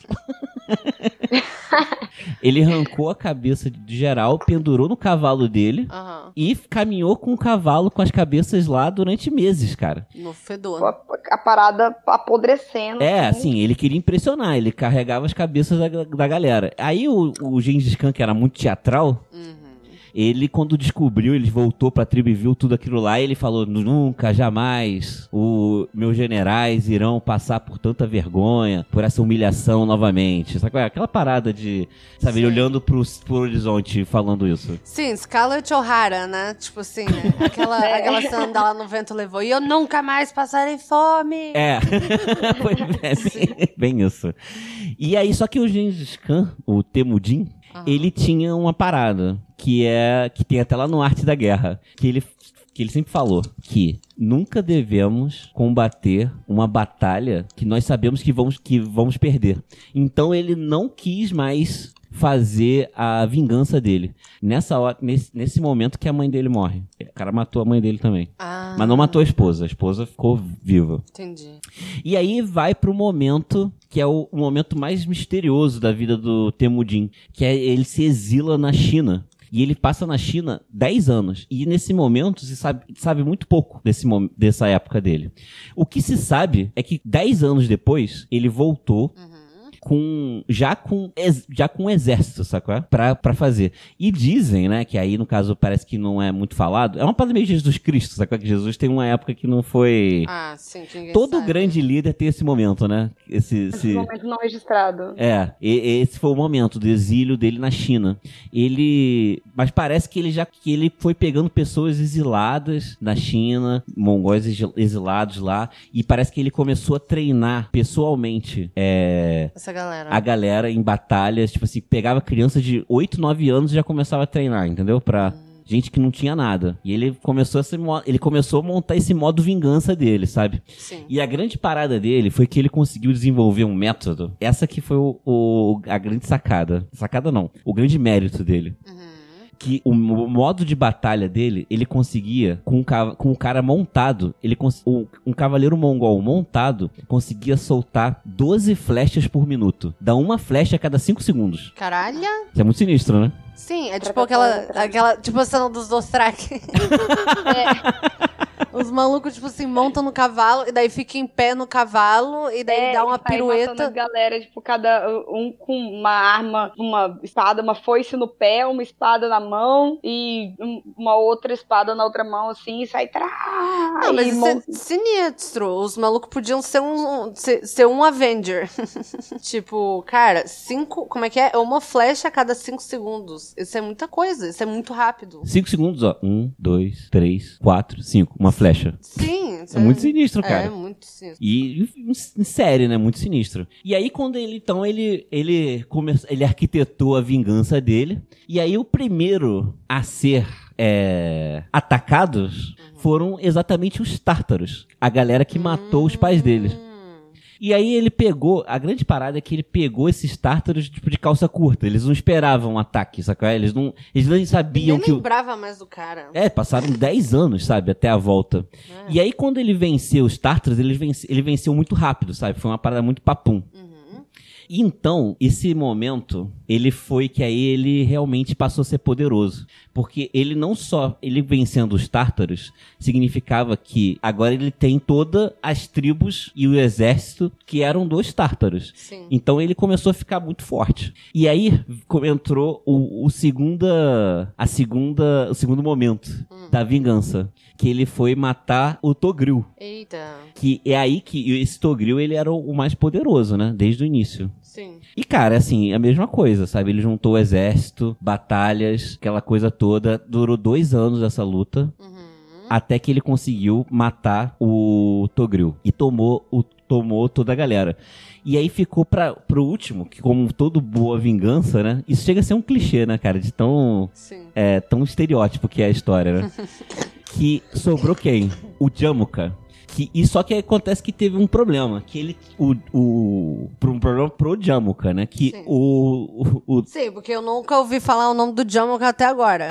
ele arrancou a cabeça de geral, pendurou no cavalo dele Aham. e caminhou com o cavalo com as cabeças lá durante meses, cara. No fedor. A, a parada apodrecendo. É, assim, ele queria impressionar, ele carregava as cabeças da, da galera. Aí o, o Gengis Khan, que era muito teatral, Uhum. Ele quando descobriu, ele voltou pra tribo e viu tudo aquilo lá, ele falou, nunca, jamais, o, meus generais irão passar por tanta vergonha, por essa humilhação novamente. Sabe qual é? Aquela parada de, sabe, ele Sim. olhando pro, pro horizonte falando isso. Sim, Scarlett O'Hara, né? Tipo assim, né? aquela, É. aquela cena dela no vento levou. E eu nunca mais passarei fome. É, foi é bem, bem isso. E aí, só que o Gengis Khan, o Temudin, Aham. ele tinha uma parada que é que tem até lá no Arte da Guerra, que ele que ele sempre falou que nunca devemos combater uma batalha que nós sabemos que vamos que vamos perder. Então ele não quis mais fazer a vingança dele. Nessa hora, nesse, nesse momento que a mãe dele morre. O cara matou a mãe dele também. Ah, Mas não matou a esposa. A esposa ficou viva. Entendi. E aí vai pro momento que é o, o momento mais misterioso da vida do Temudin, que é ele se exila na China. E ele passa na China 10 anos. E nesse momento se sabe, sabe muito pouco desse, dessa época dele. O que se sabe é que 10 anos depois, ele voltou com já com já com um exército, sacou? Pra, pra fazer. E dizem, né, que aí no caso parece que não é muito falado. É uma parada meio Jesus Cristo, sacou? Que Jesus tem uma época que não foi. Ah, sim, que Todo sabe. grande líder tem esse momento, né? Esse, Esse esse... momento não registrado. É, e- esse foi o momento do exílio dele na China. Ele, mas parece que ele já que ele foi pegando pessoas exiladas na China, mongóis exil- exilados lá, e parece que ele começou a treinar pessoalmente é, Essa galera. a galera em batalhas, tipo assim, pegava criança de 8, 9 anos e já começava a treinar, entendeu? Pra gente que não tinha nada. E ele começou esse ele começou a montar esse modo vingança dele, sabe? Sim. E a grande parada dele foi que ele conseguiu desenvolver um método. Essa que foi o, o- a grande sacada. Sacada não. O grande mérito dele. Que o, mo- modo de batalha dele, ele conseguia, com, um ca- com o cara montado, ele o- um cavaleiro mongol montado conseguia soltar 12 flechas por minuto. Dá uma flecha a cada 5 segundos. Caralho? Isso é muito sinistro, né? Sim, é tipo aquela, cá. aquela. Tipo a cena dos Dostrak. É, Os malucos, tipo assim, montam no cavalo e daí fica em pé no cavalo e daí é, dá uma pirueta. galera, tipo, cada um com uma arma, uma espada, uma foice no pé, uma espada na mão e um- uma outra espada na outra mão, assim, e sai. Trá, Não, mas isso é sinistro. Os malucos podiam ser um, ser, ser um Avenger. tipo, cara, cinco. Como é que é? É uma flecha a cada cinco segundos. Isso é muita coisa. Isso é muito rápido. 5 segundos, ó. 1, 2, 3, 4, 5. Uma flecha. Sim. É muito sinistro, É, cara. muito sinistro. E em série, né? Muito sinistro. E aí, quando ele, então, ele, ele, come... ele arquitetou a vingança dele. E aí, o primeiro a ser é, atacados foram exatamente os tártaros. A galera que matou os pais deles. E aí ele pegou, a grande parada é que ele pegou esses tártaros tipo de calça curta. Eles não esperavam um ataque, sacou? Eles não, eles nem sabiam Nem que o, lembrava mais do cara. é, passaram 10 anos, sabe, até a volta. É. E aí, quando ele venceu os Tártaros, ele, vence, ele venceu muito rápido, sabe? Foi uma parada muito papum. Uhum. E então, esse momento, ele foi que aí ele realmente passou a ser poderoso. Porque ele não só, ele vencendo os Tártaros, significava que agora ele tem todas as tribos e o exército que eram dos Tártaros. Sim. Então ele começou a ficar muito forte. E aí entrou o, o segunda, a segunda, o segundo momento da vingança, que ele foi matar o Togril, Eita. que é aí que esse Togril ele era o mais poderoso, né, desde o início. Sim. E cara, assim, a mesma coisa, sabe? Ele juntou o exército, batalhas, aquela coisa toda. Durou dois anos essa luta. Até que ele conseguiu matar o Togril. E tomou, o, tomou toda a galera. E aí ficou pra, pro último, que como todo boa vingança, né? Isso chega a ser um clichê, né, cara? De tão, Sim. é, tão estereótipo que é a história, né? que sobrou quem? O Jamuka. Que, e só que acontece que teve um problema. Que ele. O. o um problema pro Jamuka, né? Que Sim. o, o, o- Sim, porque eu nunca ouvi falar o nome do Jamuka até agora.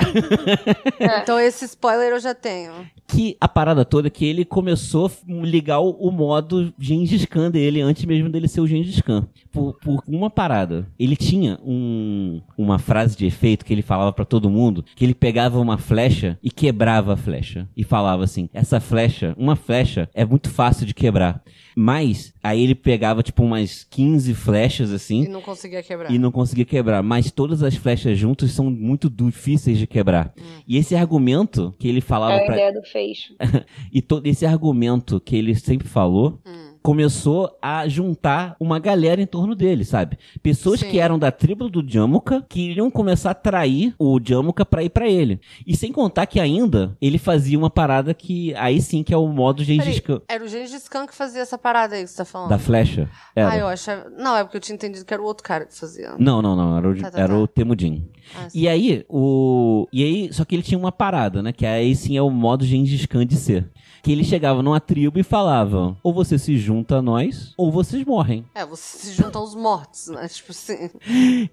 então esse spoiler eu já tenho. que a parada toda é que ele começou a ligar o, o modo Gengis Khan dele antes mesmo dele ser o Gengis Khan. Por, por uma parada. Ele tinha um, uma frase de efeito que ele falava pra todo mundo, que ele pegava uma flecha e quebrava a flecha. E falava assim, essa flecha, uma flecha é muito fácil de quebrar. Mas, aí ele pegava tipo umas 15 flechas assim, E não conseguia quebrar. e não conseguia quebrar. Mas todas as flechas juntas são muito difíceis de quebrar. E esse argumento que ele falava É a pra. ideia do fecho. E todo esse argumento que ele sempre falou Hum. Começou a juntar uma galera em torno dele, sabe? Pessoas Sim. que eram da tribo do Jamuka que iriam começar a trair o Jamuka pra ir pra ele. E sem contar que ainda ele fazia uma parada que aí sim que é o modo Gengis Khan era o Gengis Khan que fazia essa parada aí que você tá falando. da flecha. Era. Ah, eu achava... Não, é porque eu tinha entendido que era o outro cara que fazia. Não, não, não, era o, Tá, tá, era tá. o Temudin. Ah. E aí, o. E aí, só que ele tinha uma parada, né? Que aí sim é o modo Gengis Khan de ser. Que ele chegava numa tribo e falava: ou você se junta a nós, ou vocês morrem. É, você se junta aos mortos, né? Tipo assim.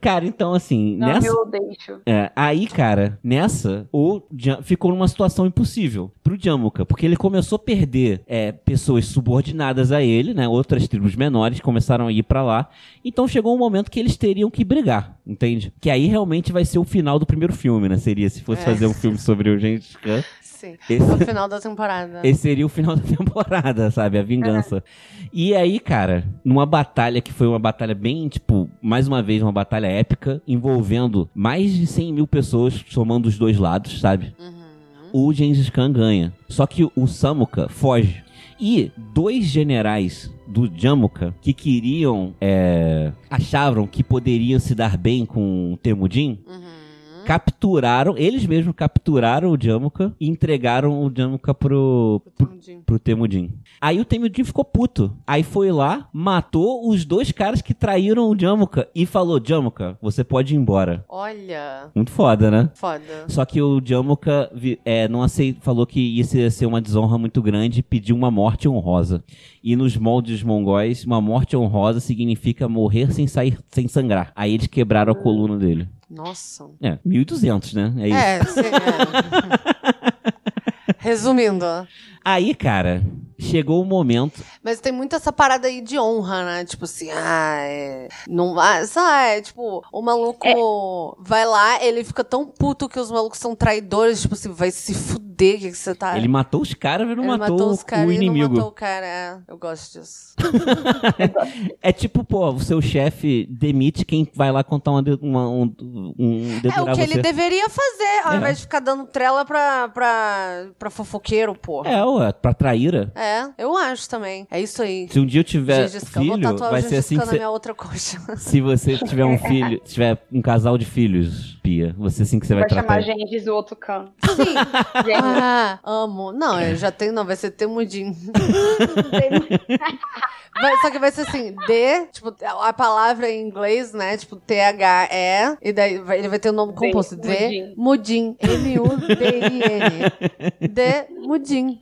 Cara, então assim, Não, nessa. eu deixo. É, aí, cara, nessa, o Jam- ficou numa situação impossível pro Jamuka, porque ele começou a perder é, pessoas subordinadas a ele, né? Outras tribos menores começaram a ir pra lá. Então chegou um momento que eles teriam que brigar, entende? Que aí realmente vai ser o final do primeiro filme, né? Seria se fosse É. fazer um filme sobre o Gengis Khan. Sim. Esse- No final da temporada. Esse seria o final da temporada, sabe? A vingança. E aí, cara, numa batalha que foi uma batalha bem, tipo, mais uma vez, uma batalha épica, envolvendo mais de 100 mil pessoas, somando os dois lados, sabe? O Gengis Khan ganha. Só que o Samuka foge. E dois generais do Jamuka que queriam, é, achavam que poderiam se dar bem com o Temudin, Uhum. capturaram, eles mesmos capturaram o Jamuka e entregaram o Jamuka pro, pro, Entendi. pro Temudin. Aí o Temudin ficou puto. Aí foi lá, matou os dois caras que traíram o Jamuka e falou: Jamuka, você pode ir embora. Olha. Muito foda, né? Foda. Só que o Jamuka é, não aceit, falou que isso ia ser uma desonra muito grande e pediu uma morte honrosa. E nos moldes mongóis, uma morte honrosa significa morrer sem sair, sem sangrar. Aí eles quebraram a coluna dele. Nossa. É, 1200, né? É isso. É, sim. é. Resumindo. Aí, cara, chegou o momento. Mas tem muito essa parada aí de honra, né? Tipo assim, ah, é. Não, ah, sabe, é, tipo, o maluco vai lá, ele fica tão puto que os malucos são traidores, tipo assim, vai se fuder, o que, você tá. Ele matou os caras, mas não Ele matou, os caras o inimigo. matou o cara, é. Eu gosto disso. É tipo, pô, o seu chefe demite quem vai lá contar uma, uma- um, um É o que você. ele deveria fazer, ao É. invés de ficar dando trela pra, pra, pra fofoqueiro, porra. É, ué, pra traíra. É, eu acho também. É isso aí. Se um dia eu tiver Gengis filho, vai ser assim você... minha outra coxa. Se você tiver um filho, tiver um casal de filhos, Pia, você assim que você vai, Vai tratar. chamar Gengis do outro canto. Sim. Gengis. Ah, amo. Não, eu já tenho, não, vai ser temudinho. Vai- só que vai ser assim, D, tipo, a palavra em inglês, né? Tipo, T-H-E, e daí vai- ele vai ter o nome composto. D, Mudim. M-U-D-I-N. D, Mudim.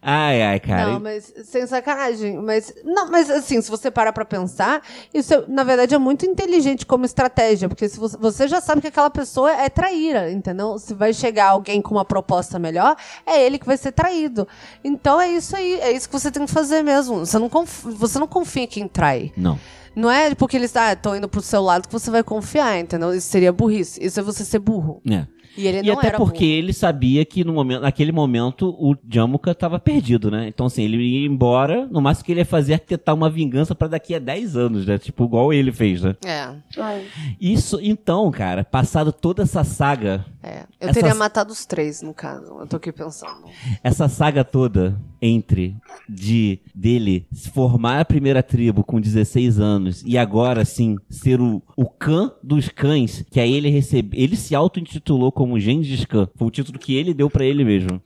Ai, ai, cara. Não, mas sem sacanagem. Mas, não, mas assim, se você parar pra pensar, isso, é- na verdade, é muito inteligente como estratégia, porque se você, você já sabe que aquela pessoa é traíra, entendeu? Se vai chegar alguém com uma proposta melhor, é ele que vai ser traído. Então é isso aí, é isso que você tem que fazer mesmo. Você não, conf- você não confia em quem trai. Não. Não é porque eles ah, estão indo pro seu lado que você vai confiar, entendeu? Isso seria burrice. Isso é você ser burro. É. E ele E não até era porque burro. ele sabia que no momento, naquele momento o Jamuka tava perdido, né? Então, assim, ele ia embora, no máximo que ele ia fazer é arquitetar uma vingança pra daqui a 10 anos, né? Tipo, igual ele fez, né? É, Ai. Isso, então, cara, passado toda essa saga, é. Eu Essas- teria matado os três, no caso. Eu tô aqui pensando. essa saga toda entre de dele se formar a primeira tribo com 16 anos e agora sim ser o, o cã dos cães, que aí ele recebe, ele se auto-intitulou como Gengis Khan. Foi o título que ele deu pra ele mesmo.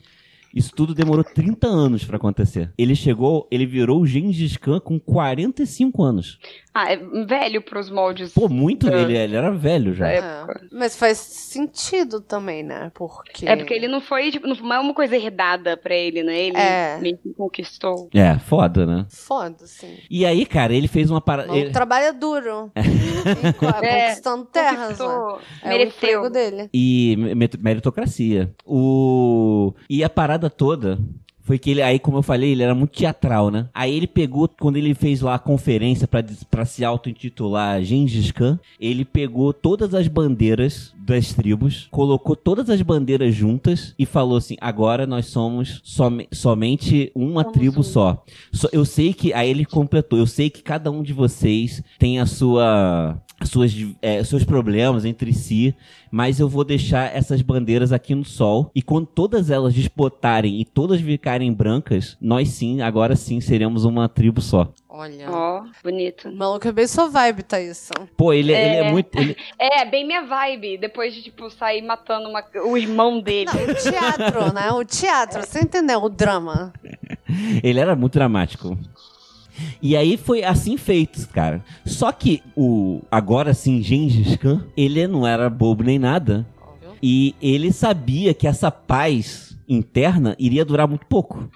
Isso tudo demorou 30 anos pra acontecer. Ele chegou, ele virou o Gengis Khan com 45 anos. Ah, é velho pros moldes. Pô, muito É. ele, ele era velho já. É. É, mas faz sentido também, né? Porque. É porque ele não foi, tipo, não é uma coisa herdada pra ele, né? Ele É. meio que conquistou. É, foda, né? Foda, sim. E aí, cara, ele fez uma parada. Não trabalha duro. E co- É, conquistando terras, né? Conquistou, É o mereceu. emprego dele. e meritocracia. O e a parada toda foi que ele aí, como eu falei, ele era muito teatral, né? Aí ele pegou quando ele fez lá a conferência pra se auto-intitular Gengis Khan, ele pegou todas as bandeiras das tribos, colocou todas as bandeiras juntas e falou assim: "Agora nós somos some- somente uma Somos tribo um. só. Só- Eu sei que aí ele completou, eu sei que cada um de vocês tem a sua suas, é, seus problemas entre si, mas eu vou deixar essas bandeiras aqui no sol e quando todas elas desbotarem e todas ficarem brancas, nós sim, agora sim seremos uma tribo só. Olha. Ó, bonito. O maluco é bem sua vibe, Thaís. Pô, ele é, ele é É. muito ele- É, bem minha vibe. Depois de, tipo, sair matando uma- o irmão dele. Não, o teatro, né? O teatro, você entendeu? O drama. ele era muito dramático. E aí foi assim feito, cara. Só que o agora sim Gengis Khan, ele não era bobo nem nada. E ele sabia que essa paz interna iria durar muito pouco.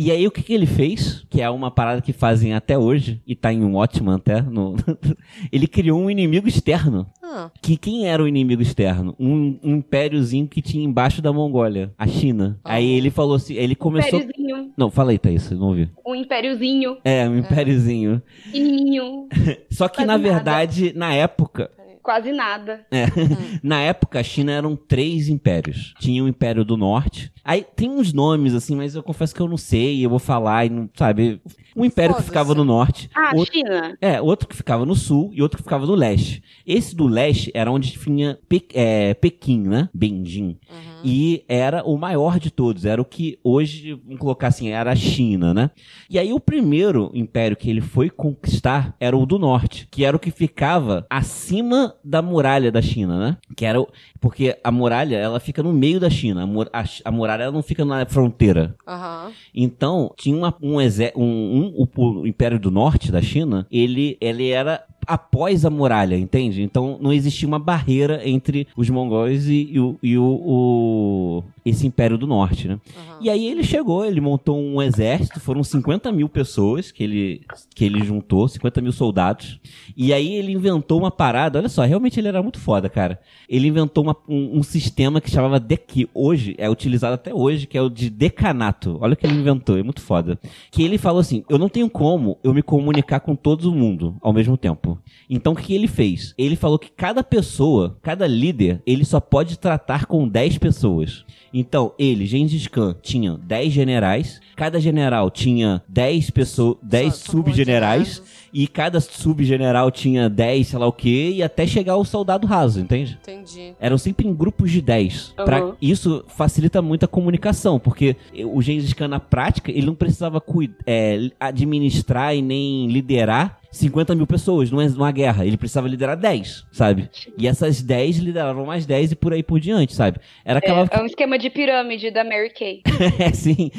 E aí o que, que ele fez, que é uma parada que fazem até hoje, e tá em um ótimo até, no... ele criou um inimigo externo. Ah. Que quem era o inimigo externo? Um, um impériozinho que tinha embaixo da Mongólia, a China. Ah. Aí ele falou assim, ele começou... Impériozinho. Não, fala aí, Thaís, não ouvi. Um impériozinho. É, um impériozinho. Pequenininho. Só que, na nada. verdade, na época, Quase nada. É. Na época, a China eram três impérios. Tinha o Império do Norte. Aí tem uns nomes, assim, mas eu confesso que eu não sei, eu vou falar e não, sabe? Um império que ficava no norte. Ah, outro- China. é, outro que ficava no sul e outro que ficava no leste. Esse do leste era onde tinha Pe é, Pequim, né? Beijing. E era o maior de todos. Era o que hoje, vamos colocar assim, era a China, né? E aí o primeiro império que ele foi conquistar era o do norte, que era o que ficava acima da muralha da China, né? Que era o... Porque a muralha, ela fica no meio da China. A, mur- a muralha, ela não fica na fronteira. Aham. Então, tinha uma- um, exé- um, um- o, o Império do Norte da China, ele, ele era após a muralha, entende? Então, não existia uma barreira entre os mongóis e, e o, e o- o- esse Império do Norte, né? E aí ele chegou, ele montou um exército, foram 50 mil pessoas que ele, que ele juntou, 50 mil soldados. E aí ele inventou uma parada, olha só, realmente ele era muito foda, cara. Ele inventou uma- um, um sistema que chamava de, que hoje é utilizado até hoje, que é o de decanato. Olha o que ele inventou, é muito foda. Que ele falou assim: eu não tenho como eu me comunicar com todo mundo ao mesmo tempo. Então o que ele fez? Ele falou que cada pessoa, cada líder, ele só pode tratar com 10 pessoas. Então, ele, Gengis Khan, tinha 10 generais, cada general tinha 10 pessoas, 10 subgenerais, e cada subgeneral tinha 10, sei lá o quê, e até chegar ao soldado raso, entende? Entendi. Eram sempre em grupos de 10. Pra- Uhum. Isso facilita muito a comunicação, porque o Gengis Khan, na prática, ele não precisava é, administrar e nem liderar 50 mil pessoas numa, numa guerra. Ele precisava liderar 10, sabe? E essas 10 lideravam mais 10 e por aí por diante, sabe? Era aquela... É, é um esquema de pirâmide da Mary Kay. É, sim.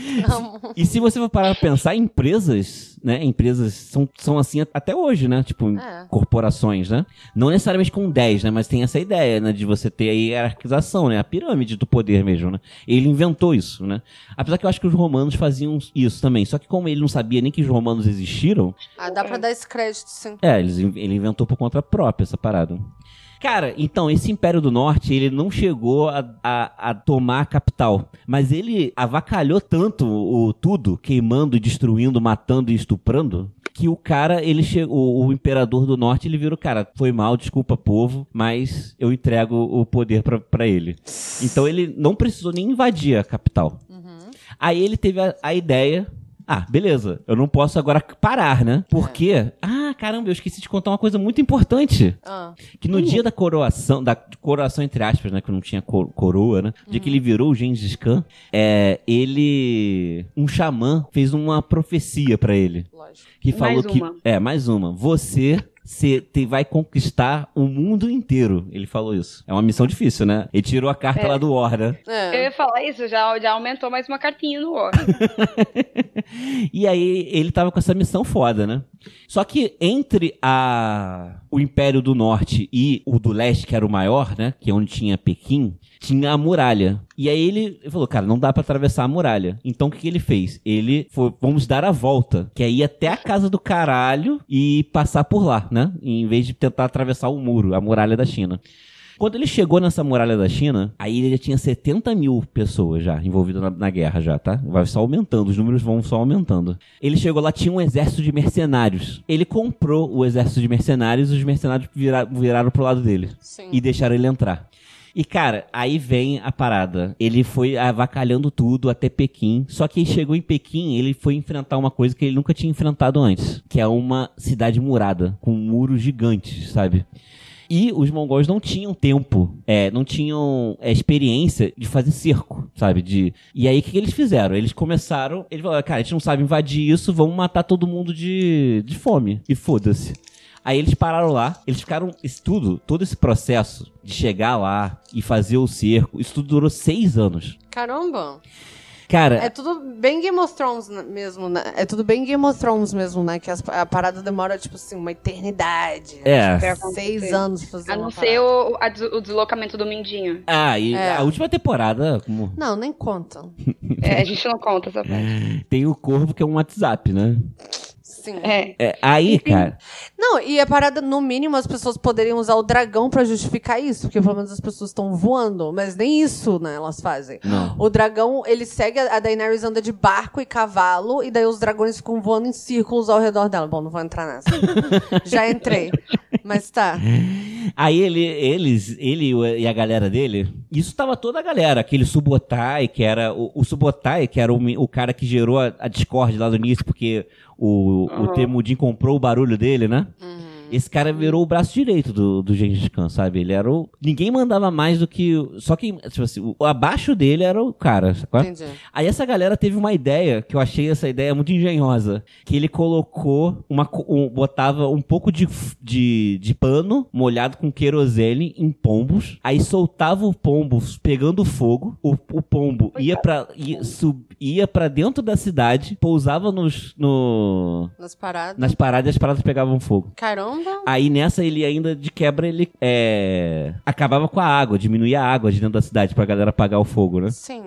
E se você for parar pra pensar, empresas, né? Empresas são, são assim até hoje, né? Tipo, É. corporações, né? Não necessariamente com 10, né? Mas tem essa ideia, né? De você ter a hierarquização, né? A pirâmide do poder mesmo, né? Ele inventou isso, né? Apesar que eu acho que os romanos faziam isso também. Só que como ele não sabia nem que os romanos existiram, Ah, dá pra dar esse crédito, sim. é, eles, in- ele inventou por conta própria essa parada. Cara, então, esse Império do Norte, ele não chegou a, a, a tomar a capital. Mas ele avacalhou tanto o tudo, queimando, destruindo, matando e estuprando, que o cara, ele chegou, o imperador do norte, ele virou, cara, foi mal, desculpa, povo, mas eu entrego o poder pra, pra ele. Então ele não precisou nem invadir a capital. Aí ele teve a, a ideia. Ah, beleza. Eu não posso agora parar, né? Porque. Ah, caramba, eu esqueci de contar uma coisa muito importante. Ah. Que no dia da coroação, da coroação entre aspas, né? Que não tinha co- coroa, né? No dia que ele virou o Gengis Khan, é, ele. Um xamã fez uma profecia pra ele. Lógico. Que falou Mais que. uma. É, mais uma. Você. Você te- vai conquistar o mundo inteiro. Ele falou isso. É uma missão difícil, né? Ele tirou a carta É. lá do War, né? Eu É. ia falar isso, já, já aumentou mais uma cartinha no War. E aí ele tava com essa missão foda, né? Só que entre a o Império do Norte e o do Leste, que era o maior, né? Que é onde tinha Pequim, tinha a muralha. E aí ele falou, cara, não dá pra atravessar a muralha. Então o que, que ele fez? Ele foi, vamos dar a volta, que é ir até a casa do caralho e passar por lá, né? Em vez de tentar atravessar o muro, a muralha da China. Quando ele chegou nessa muralha da China, aí ele já tinha 70 mil pessoas já envolvidas na, na guerra já, tá? Vai só aumentando, os números vão só aumentando. Ele chegou lá, tinha um exército de mercenários. Ele comprou o exército de mercenários e os mercenários vira- viraram pro lado dele. Sim. E deixaram ele entrar. E, cara, aí vem a parada. Ele foi avacalhando tudo até Pequim. Só que chegou em Pequim, ele foi enfrentar uma coisa que ele nunca tinha enfrentado antes. Que é uma cidade murada, com muros gigantes, sabe? E os mongóis não tinham tempo, é, não tinham é, experiência de fazer cerco, sabe? De... E aí o que, que eles fizeram? Eles começaram, eles falaram, cara, a gente não sabe invadir isso, vamos matar todo mundo de, de fome. E foda-se. Aí eles pararam lá, eles ficaram. Isso tudo, todo esse processo de chegar lá e fazer o cerco, isso tudo durou seis anos. Caramba. Cara, É tudo bem Game of Thrones né, mesmo, né? É tudo bem Game of Thrones mesmo, né? Que as- a parada demora, tipo assim, uma eternidade. É. Acontecer. Seis anos fazer A não ser o, a des- o deslocamento do Mindinho. ah, e É. a última temporada, como Não, nem conta. É, a gente não conta essa parte. tem o Corvo, que é um WhatsApp, né? Sim. É. É, aí, cara, Não, e a parada, no mínimo, as pessoas poderiam usar o dragão pra justificar isso, porque pelo menos as pessoas estão voando, mas nem isso, né, elas fazem. não. O dragão, ele segue, a Daenerys anda de barco e cavalo, e daí os dragões ficam voando em círculos ao redor dela. Bom, não vou entrar nessa. Já entrei. Mas tá. Aí ele, eles, ele e a galera dele, isso tava toda a galera, aquele Subotai, que era o, o Subotai, que era o, o cara que gerou a, a Discord lá no início, porque o, o Uhum. Temudin comprou o barulho dele, né? Esse cara virou o braço direito do, do Gengis Khan, sabe? Ele era o... Ninguém mandava mais do que... Só que, tipo assim, o, abaixo dele era o cara, sacou? Entendi. Aí essa galera teve uma ideia, que eu achei essa ideia muito engenhosa, que ele colocou uma, um- botava um pouco de, de, de pano molhado com querosene em pombos, aí soltava o pombo pegando fogo, o, o pombo ia pra, ia, sub, ia pra dentro da cidade, pousava nos, no, Nas paradas. nas paradas e as paradas pegavam fogo. Caramba. Aí nessa ele ainda de quebra ele é, acabava com a água, diminuía a água de dentro da cidade pra galera apagar o fogo, né? Sim.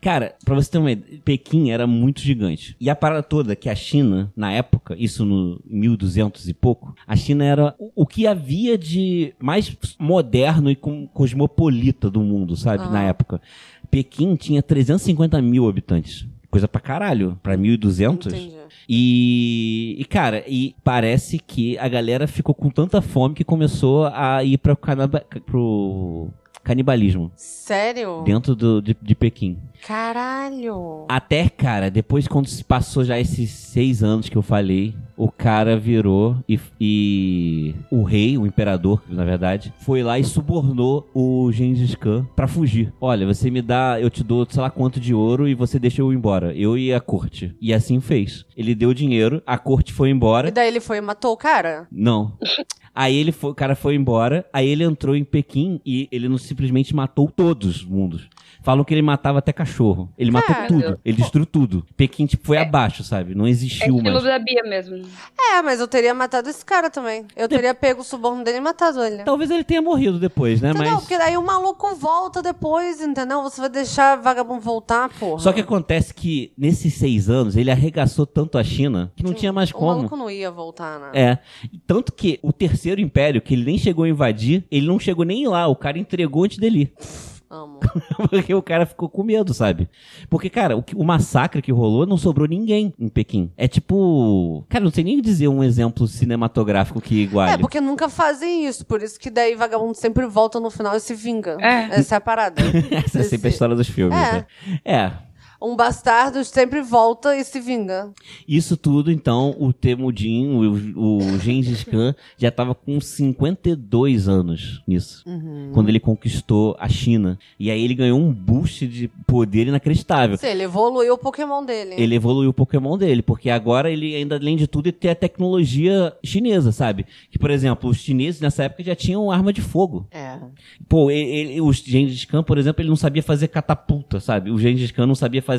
Cara, pra você ter uma ideia, Pequim era muito gigante. E a parada toda que a China, na época, isso no 1200 e pouco, a China era o, o que havia de mais moderno e cosmopolita do mundo, sabe? Aham. Na época. Pequim tinha 350 mil habitantes. Coisa pra caralho. Pra 1200. Entendi. E, e, cara, e parece que a galera ficou com tanta fome que começou a ir pra canaba- pro canibalismo Sério? dentro do, de, de Pequim. Caralho. Até, cara, depois quando se passou já esses seis anos que eu falei, o cara virou e, e o rei, o imperador, na verdade, foi lá e subornou o Gengis Khan pra fugir. Olha, você me dá, eu te dou sei lá quanto de ouro e você deixa eu ir embora. Eu e a corte. E assim fez. Ele deu dinheiro, a corte foi embora. E daí ele foi e matou o cara? Não. Aí ele foi, o cara foi embora, aí ele entrou em Pequim e ele não simplesmente matou todos os mundos. Falam que ele matava até cachorro. Ele matou Cara. tudo. Ele destruiu tudo. Pequim, tipo, foi abaixo, sabe? Não É existiu estilo mais. da Bia mesmo. É, mas eu teria matado esse cara também. Eu teria pego o suborno dele e matado ele. Talvez ele tenha morrido depois, né? Entendeu? Mas. Porque daí o maluco volta depois, entendeu? Você vai deixar vagabundo voltar, porra. Só que acontece que nesses seis anos ele arregaçou tanto a China que não tinha mais O como. maluco não ia voltar, né? É. Tanto que o terceiro império, que ele nem chegou a invadir, ele não chegou nem lá. O cara entregou antes dele ir. Amo. Porque o cara ficou com medo, sabe? Porque, cara, o, o massacre que rolou não sobrou ninguém em Pequim. É tipo. Cara, não sei nem dizer um exemplo cinematográfico que iguale. É, porque nunca fazem isso. Por isso que daí vagabundo sempre volta no final e se vinga. É. Essa é a parada. Essa é sempre a Esse- história dos filmes. É. né? É. Um bastardo sempre volta e se vinga. Isso tudo, então, o Temudin, o, o Gengis Khan, já tava com 52 anos nisso. Uhum. Quando ele conquistou a China. E aí ele ganhou um boost de poder inacreditável. Sim, ele evoluiu o Pokémon dele. Ele evoluiu o Pokémon dele, porque agora ele ainda, além de tudo, tem a tecnologia chinesa, sabe? Que, por exemplo, os chineses nessa época já tinham arma de fogo. É. Pô, ele, ele- o Gengis Khan, por exemplo, ele não sabia fazer catapulta, sabe? O Gengis Khan não sabia fazer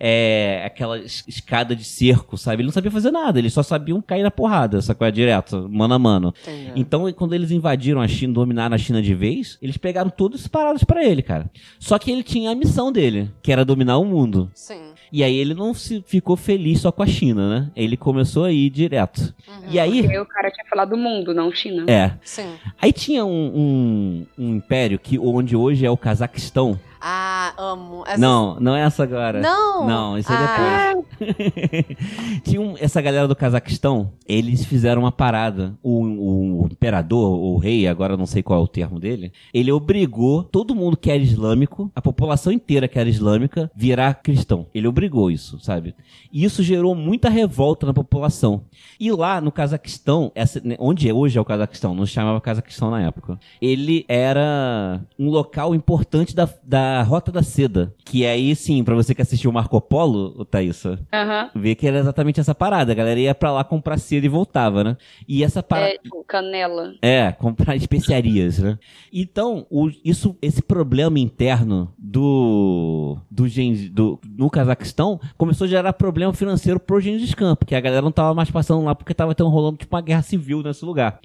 é, aquela es- escada de cerco, sabe? Ele não sabia fazer nada, eles só sabiam cair na porrada, sacou? Direto, mano a mano. Entendi. Então, quando eles invadiram a China, dominaram a China de vez, eles pegaram todas as paradas pra ele, cara. Só que ele tinha a missão dele, que era dominar o mundo. Sim. E aí ele não se ficou feliz só com a China, né? Ele começou a ir direto. E aí, Porque o cara tinha falado do mundo, não China. é. Sim. Aí tinha um, um, um império que onde hoje é o Cazaquistão. Ah, amo. Essa- Não, não é essa agora. Não? Não, isso é Ah. depois. Tinha um- essa galera do Cazaquistão, eles fizeram uma parada. O, o imperador, o rei, agora não sei qual é o termo dele, ele obrigou todo mundo que era islâmico, a população inteira que era islâmica, virar cristão. Ele obrigou isso, sabe? E isso gerou muita revolta na população. E lá no Cazaquistão, essa- né, onde hoje é o Cazaquistão, não se chamava Cazaquistão na época, ele era um local importante da, da Rota da Seda. Que aí, sim, pra você que assistiu o Marco Polo, o Thaísa, Aham. vê que era exatamente essa parada. A galera ia pra lá comprar seda e voltava, né? E essa parada. É, tipo, panela. É, comprar especiarias, né? Então, o- isso, esse problema interno do, do, do no Cazaquistão começou a gerar problema financeiro pro Gengis Khan, porque a galera não tava mais passando lá porque tava tendo rolando tipo uma guerra civil nesse lugar.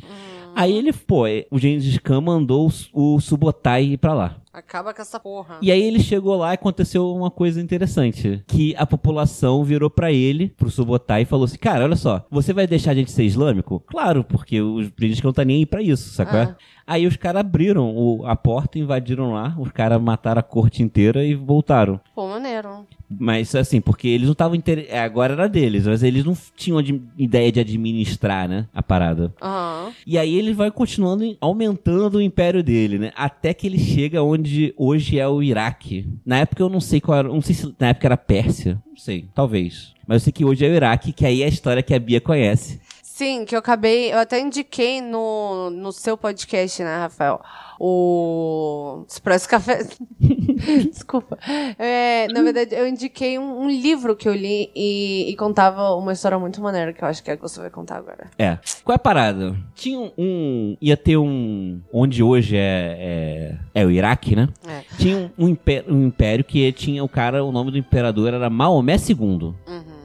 Aí ele, pô, é, o Gengis Khan mandou o, o Subotai ir pra lá. Acaba com essa porra. E aí ele chegou lá e aconteceu uma coisa interessante. Que a população virou pra ele, pro Subotai, e falou assim, cara, olha só, você vai deixar a gente ser islâmico? Claro, porque os príncipes não tá nem aí pra isso, sacou? Ah. Aí os caras abriram o- a porta, invadiram lá, os caras mataram a corte inteira e voltaram. Pô, maneiro. Mas assim, porque eles não estavam... Inter... é, Agora era deles, mas eles não tinham ideia de administrar, né, a parada. Aham. E aí ele vai continuando aumentando o império dele, né? Até que ele chega onde hoje é o Iraque. Na época eu não sei qual era, não sei se na época era Pérsia, não sei, talvez. Mas eu sei que hoje é o Iraque, que aí é a história que a Bia conhece. Sim, que eu acabei. Eu até indiquei no, no seu podcast, né, Rafael? O Expresso Café. Desculpa. É, na verdade, eu indiquei um, um livro que eu li e, e contava uma história muito maneira, que eu acho que é que você vai contar agora. É. Qual é a parada? Tinha um, um- ia ter um onde hoje é é, é o Iraque, né? É. Tinha um, um império, um império que tinha o cara, o nome do imperador era Maomé II. Uhum.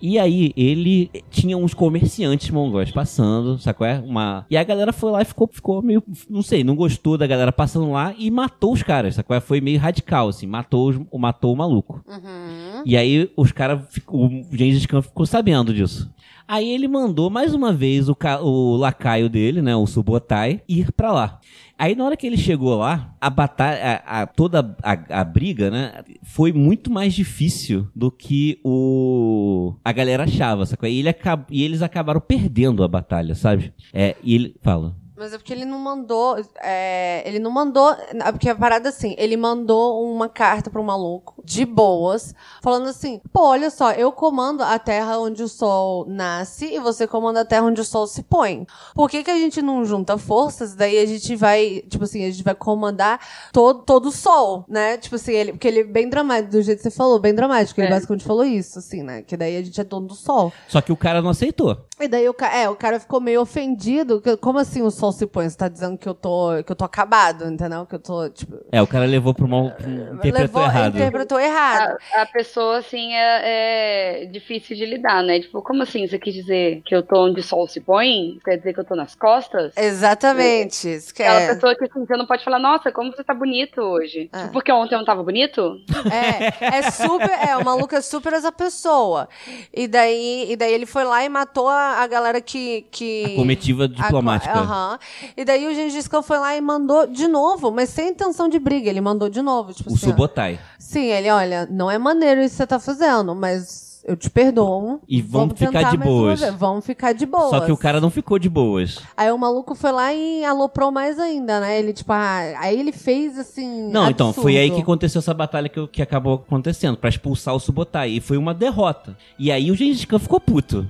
E aí, ele tinha uns comerciantes mongóis passando, qual é? Uma... E a galera foi lá e ficou, ficou meio, não sei, não gostou da galera passando lá e matou os caras, qual é? Foi meio radical, assim, matou, os- matou o maluco. Uhum. E aí, os caras, o Gengis Khan ficou sabendo disso. Aí ele mandou mais uma vez o, ca- o lacaio dele, né, o Subotai, ir pra lá. Aí na hora que ele chegou lá, a batalha, a, a- toda a, a briga, né, foi muito mais difícil do que o a galera achava, sacou? E, ele acab, e eles acabaram perdendo a batalha, sabe? É, e ele fala. Mas é porque ele não mandou. é, ele não mandou. é Porque a parada assim, ele mandou uma carta pro maluco, de boas, falando assim: pô, olha só, eu comando a terra onde o sol nasce e você comanda a terra onde o sol se põe. Por que, que a gente não junta forças? Daí a gente vai, tipo assim, a gente vai comandar todo, todo o sol, né? Tipo assim, ele, porque ele é bem dramático, do jeito que você falou, bem dramático. Ele É. basicamente falou isso, assim, né? Que daí a gente é dono do sol. Só que o cara não aceitou. E daí o, é, o cara ficou meio ofendido. que- Como assim o sol se põe? Você tá dizendo que eu tô, que eu tô acabado, entendeu? Que eu tô, tipo. É, o cara levou pro mal, interpretou levou, errado. interpretou errado. A, a pessoa, assim, é, é difícil de lidar, né? Tipo, como assim? Você quis dizer que eu tô onde o sol se põe? Quer dizer que eu tô nas costas? Exatamente. Isso que Aquela é. pessoa que assim, você não pode falar, nossa, como você tá bonito hoje. É. Tipo, porque ontem eu não tava bonito? É, é super. É, o maluco é super essa pessoa. E daí, e daí ele foi lá e matou a, a galera que. que A comitiva diplomática. Aham. E daí o Gengis Khan foi lá e mandou de novo, mas sem intenção de briga. Ele mandou de novo. Tipo O assim, ó. Subotai. Sim, ele, olha, não é maneiro isso que você tá fazendo, mas eu te perdoo. E vamos ficar tentar de boas. Vamos ficar de boas. Só que o cara não ficou de boas. Aí o maluco foi lá e aloprou mais ainda, né? Ele, tipo, ah, aí ele fez assim. Não, então, foi aí que absurdo. aconteceu essa batalha que, que acabou acontecendo, pra expulsar o Subotai. E foi uma derrota. E aí o Gengis Khan ficou puto.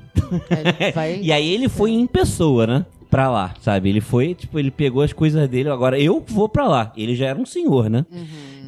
Ele vai- E aí ele foi em pessoa, né? Pra lá, sabe? Ele foi, tipo, ele pegou as coisas dele, agora eu vou pra lá. Ele já era um senhor, né?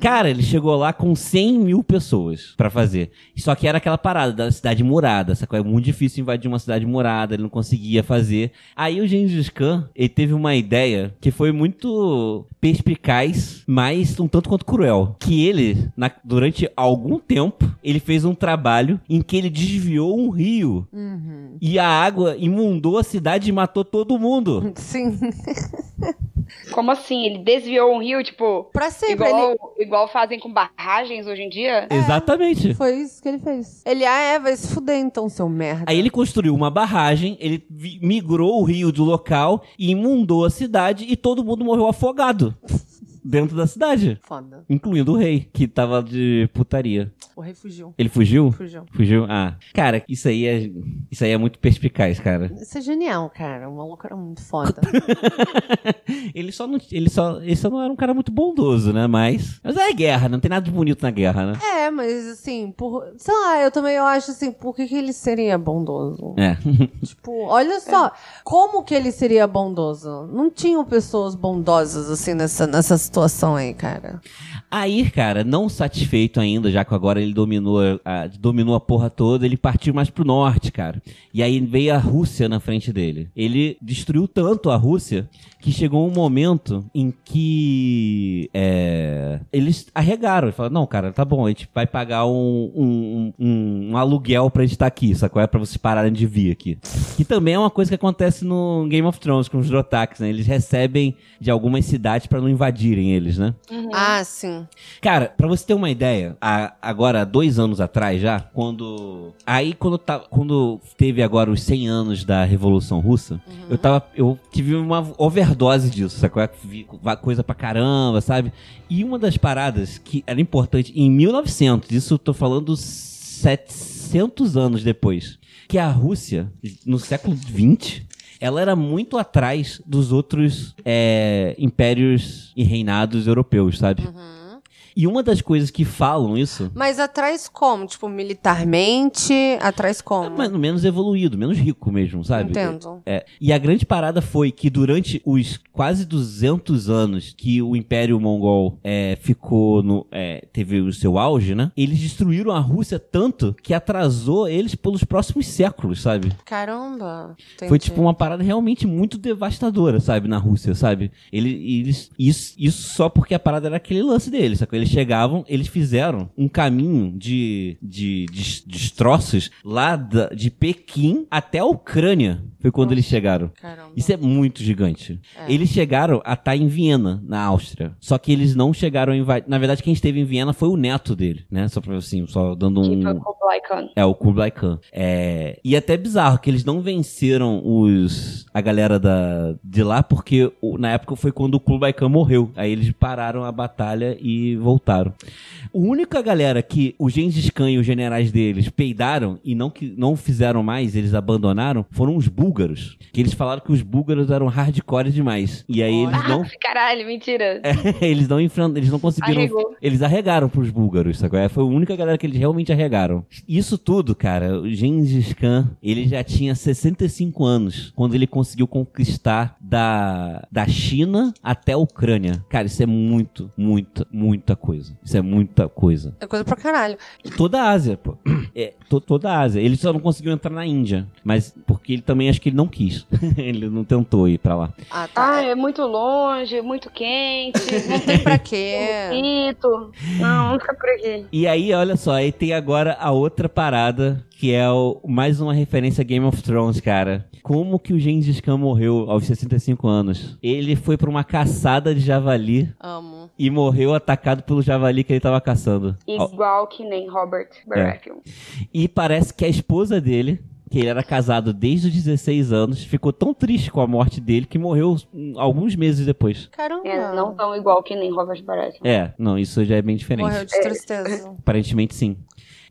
Cara, ele chegou lá com 100 mil pessoas pra fazer. Só que era aquela parada da cidade murada, sacou? É muito difícil invadir uma cidade murada, ele não conseguia fazer. Aí o Gengis Khan, ele teve uma ideia que foi muito perspicaz, mas um tanto quanto cruel. Que ele, na- durante algum tempo, ele fez um trabalho em que ele desviou um rio. Uhum. E a água imundou a cidade e matou todo mundo. Sim. Como assim? Ele desviou um rio, tipo, pra sempre. igual, igual fazem com barragens hoje em dia? Exatamente. Ele... Foi isso que ele fez. Ele, ah, é, vai se fuder então, seu merda. Aí ele construiu uma barragem, ele migrou o rio do local e imundou a cidade e todo mundo morreu afogado dentro da cidade. Foda. Incluindo o rei, que tava de putaria. O rei fugiu. Ele fugiu? Fugiu. Fugiu? Ah. Cara, isso aí é, isso aí é muito perspicaz, cara. Isso é genial, cara. O maluco era muito foda. ele só não, ele só, ele só não era um cara muito bondoso, né? Mas, mas é guerra, não tem nada de bonito na guerra, né? é, mas assim, por. Sei lá, eu também eu acho assim, por que, que ele seria bondoso? É. Tipo, olha só, como que ele seria bondoso? Não tinham pessoas bondosas assim nessa, nessa, situação aí, cara? Aí, cara, não satisfeito ainda, já que agora ele dominou a, dominou a porra toda, ele partiu mais pro norte, cara. E aí veio a Rússia na frente dele. Ele destruiu tanto a Rússia que chegou um momento em que é, eles arregaram. Ele falou, não, cara, tá bom, a gente vai pagar um, um, um, um aluguel pra gente estar tá aqui, sacou? É pra vocês pararem de vir aqui. Que também é uma coisa que acontece no Game of Thrones com os Drotax, né? Eles recebem de algumas cidades para não invadirem eles, né? Uhum. Ah, sim. Cara, pra você ter uma ideia, a, agora, dois anos atrás já, quando... Aí, quando, tá, quando teve agora os 100 anos da Revolução Russa, uhum. eu tava... Eu tive uma overdose disso, sacou? Coisa pra caramba, sabe? E uma das paradas que era importante em 1900, isso eu tô falando 700 anos depois, que a Rússia, no século 20, ela era muito atrás dos outros é, impérios e reinados europeus, sabe? Uhum. E uma das coisas que falam isso. Mas atrás como? Tipo, militarmente? Atrás como? É mais ou menos evoluído, menos rico mesmo, sabe? Entendo. É, e a grande parada foi que durante os quase 200 anos que o Império Mongol é, ficou no. É, teve o seu auge, né? Eles destruíram a Rússia tanto que atrasou eles pelos próximos séculos, sabe? Caramba. Entendi. Foi tipo uma parada realmente muito devastadora, sabe? Na Rússia, sabe? Eles, eles, isso, isso só porque a parada era aquele lance deles, sacou? Eles chegavam, eles fizeram um caminho de, de, de destroços lá da, de Pequim até a Ucrânia. Foi quando Nossa, eles chegaram. Caramba. Isso é muito gigante. É. Eles chegaram a estar tá em Viena, na Áustria. Só que eles não chegaram a invadir. Na verdade, quem esteve em Viena foi o neto dele, né? Só pra assim, só dando um. o Kublai Khan. É, o Kublai Khan. É... E até bizarro que eles não venceram os a galera da... de lá, porque na época foi quando o Kublai Khan morreu. Aí eles pararam a batalha e voltaram. A única galera que o Gengis Khan e os generais deles peidaram e não, que, não fizeram mais, eles abandonaram, foram os búlgaros. Que eles falaram que os búlgaros eram hardcore demais. E aí eles não. Caralho, mentira. É, eles não enfrentam, eles não conseguiram. Arregou. Eles arregaram pros búlgaros, sabe? É, foi a única galera que eles realmente arregaram. Isso tudo, cara, o Gengis Khan, ele já tinha 65 anos quando ele conseguiu conquistar da, da China até a Ucrânia. Cara, isso é muito, muita, muita coisa. Isso é muita coisa. É coisa pra caralho. Toda a Ásia, pô. É, to, toda a Ásia. Ele só não conseguiu entrar na Índia. Mas porque ele também acho que ele não quis. ele não tentou ir pra lá. Ah, tá. Ah, é muito longe, muito quente. não tem pra quê. Bonito. Não, não fica por aqui. E aí, olha só, aí tem agora a outra parada que é o, mais uma referência a Game of Thrones, cara. Como que o Gengis Khan morreu aos 65 anos? Ele foi pra uma caçada de javali. Amo. E morreu atacado pelo javali que ele tava caçando. Igual que nem Robert Baratheon. É. E parece que a esposa dele, que ele era casado desde os 16 anos, ficou tão triste com a morte dele que morreu alguns meses depois. Caramba. É, não tão igual que nem Robert Baratheon. É, não, isso já é bem diferente. Morreu de tristeza. Aparentemente sim.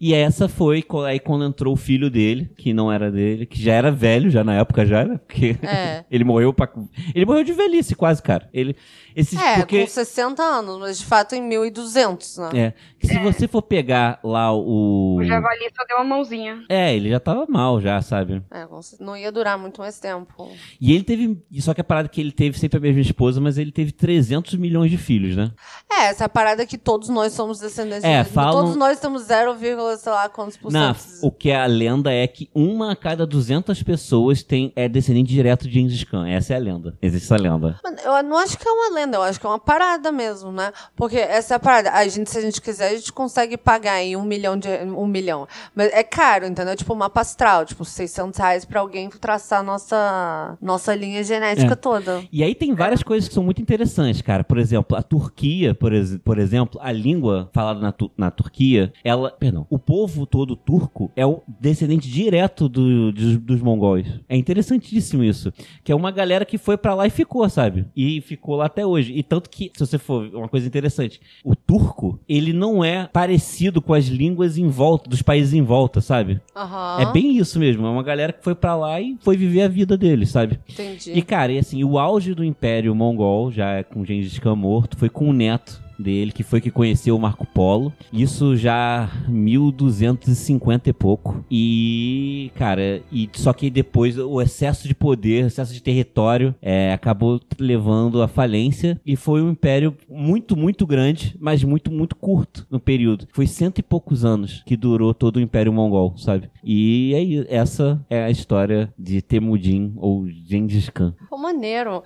E essa foi aí quando entrou o filho dele, que não era dele, que já era velho já na época já, né? Porque é. ele morreu pra... ele morreu de velhice quase, cara. Ele esses, é, porque... com 60 anos, mas de fato em 1200, né? É. Se é. você for pegar lá o. O javali só deu uma mãozinha. É, ele já tava mal, já, sabe? É, não ia durar muito mais tempo. E ele teve. Só que a parada que ele teve sempre a mesma esposa, mas ele teve 300 milhões de filhos, né? É, essa é a parada que todos nós somos descendentes. É, falam... Todos nós temos 0, sei lá quantos por cento. O que é a lenda é que uma a cada 200 pessoas tem, é descendente direto de Gengis Khan. Essa é a lenda. Existe essa lenda. Eu não acho que é uma lenda, eu acho que é uma parada mesmo, né? Porque essa é a parada. A gente, se a gente quiser, a gente consegue pagar aí um milhão de. um milhão. Mas é caro, entendeu? Tipo, mapa astral, tipo, 600 reais pra alguém traçar nossa, nossa linha genética é. toda. E aí tem várias coisas que são muito interessantes, cara. Por exemplo, a Turquia, por, ex por exemplo, a língua falada na, tu na Turquia, ela. Perdão. O povo todo turco é o descendente direto do, dos, dos mongóis. É interessantíssimo isso. Que é uma galera que foi para lá e ficou, sabe? E ficou lá até hoje. E tanto que, se você for, uma coisa interessante, o turco, ele não é parecido com as línguas em volta, dos países em volta, sabe? Uhum. É bem isso mesmo. É uma galera que foi para lá e foi viver a vida deles, sabe? Entendi. E, cara, e assim, o auge do Império Mongol, já é com Gengis Khan morto, foi com o neto dele, que foi que conheceu o Marco Polo. Isso já 1250 e pouco. E, cara, e só que depois o excesso de poder, o excesso de território, é, acabou levando à falência e foi um império muito, muito grande, mas muito, muito curto no período. Foi cento e poucos anos que durou todo o Império Mongol, sabe? E aí, essa é a história de Temudin ou Gengis Khan. Pô, maneiro.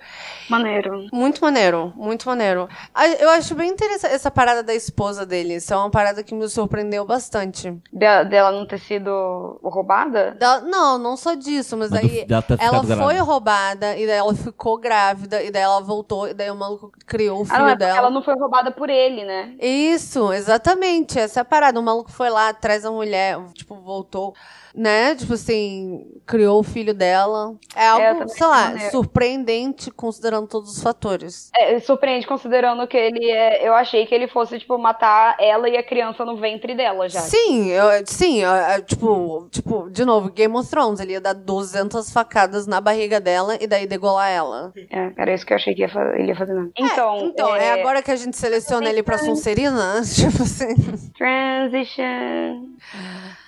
Maneiro. Muito maneiro, muito maneiro. Ah, Eu acho bem interessante essa parada da esposa dele. Isso é uma parada que me surpreendeu bastante. De- dela não ter sido roubada? Da- não, não só disso, mas, Mas do- aí ter ela foi grávida. roubada, e daí ela ficou grávida, e daí ela voltou, e daí o maluco criou o filho Ah, não, é dela. ela não foi roubada por ele, né? Isso, exatamente. Essa é a parada. O maluco foi lá atrás da mulher, tipo, voltou, né? Tipo assim, criou o filho dela. É algo, também sei lá, maneiro. surpreendente considerando todos os fatores. É, surpreende considerando que ele é. Eu achei que ele fosse, tipo, matar ela e a criança no ventre dela já. Sim, eu, sim, eu- eu, tipo, tipo, de novo, Game of Thrones, ele ia dar 200 facadas na barriga dela e daí degolar ela. É, era isso que eu achei que ia ele ia fazer mesmo. Então, Então, é, agora que a gente seleciona ele pra Sonserina, tipo assim. Transition.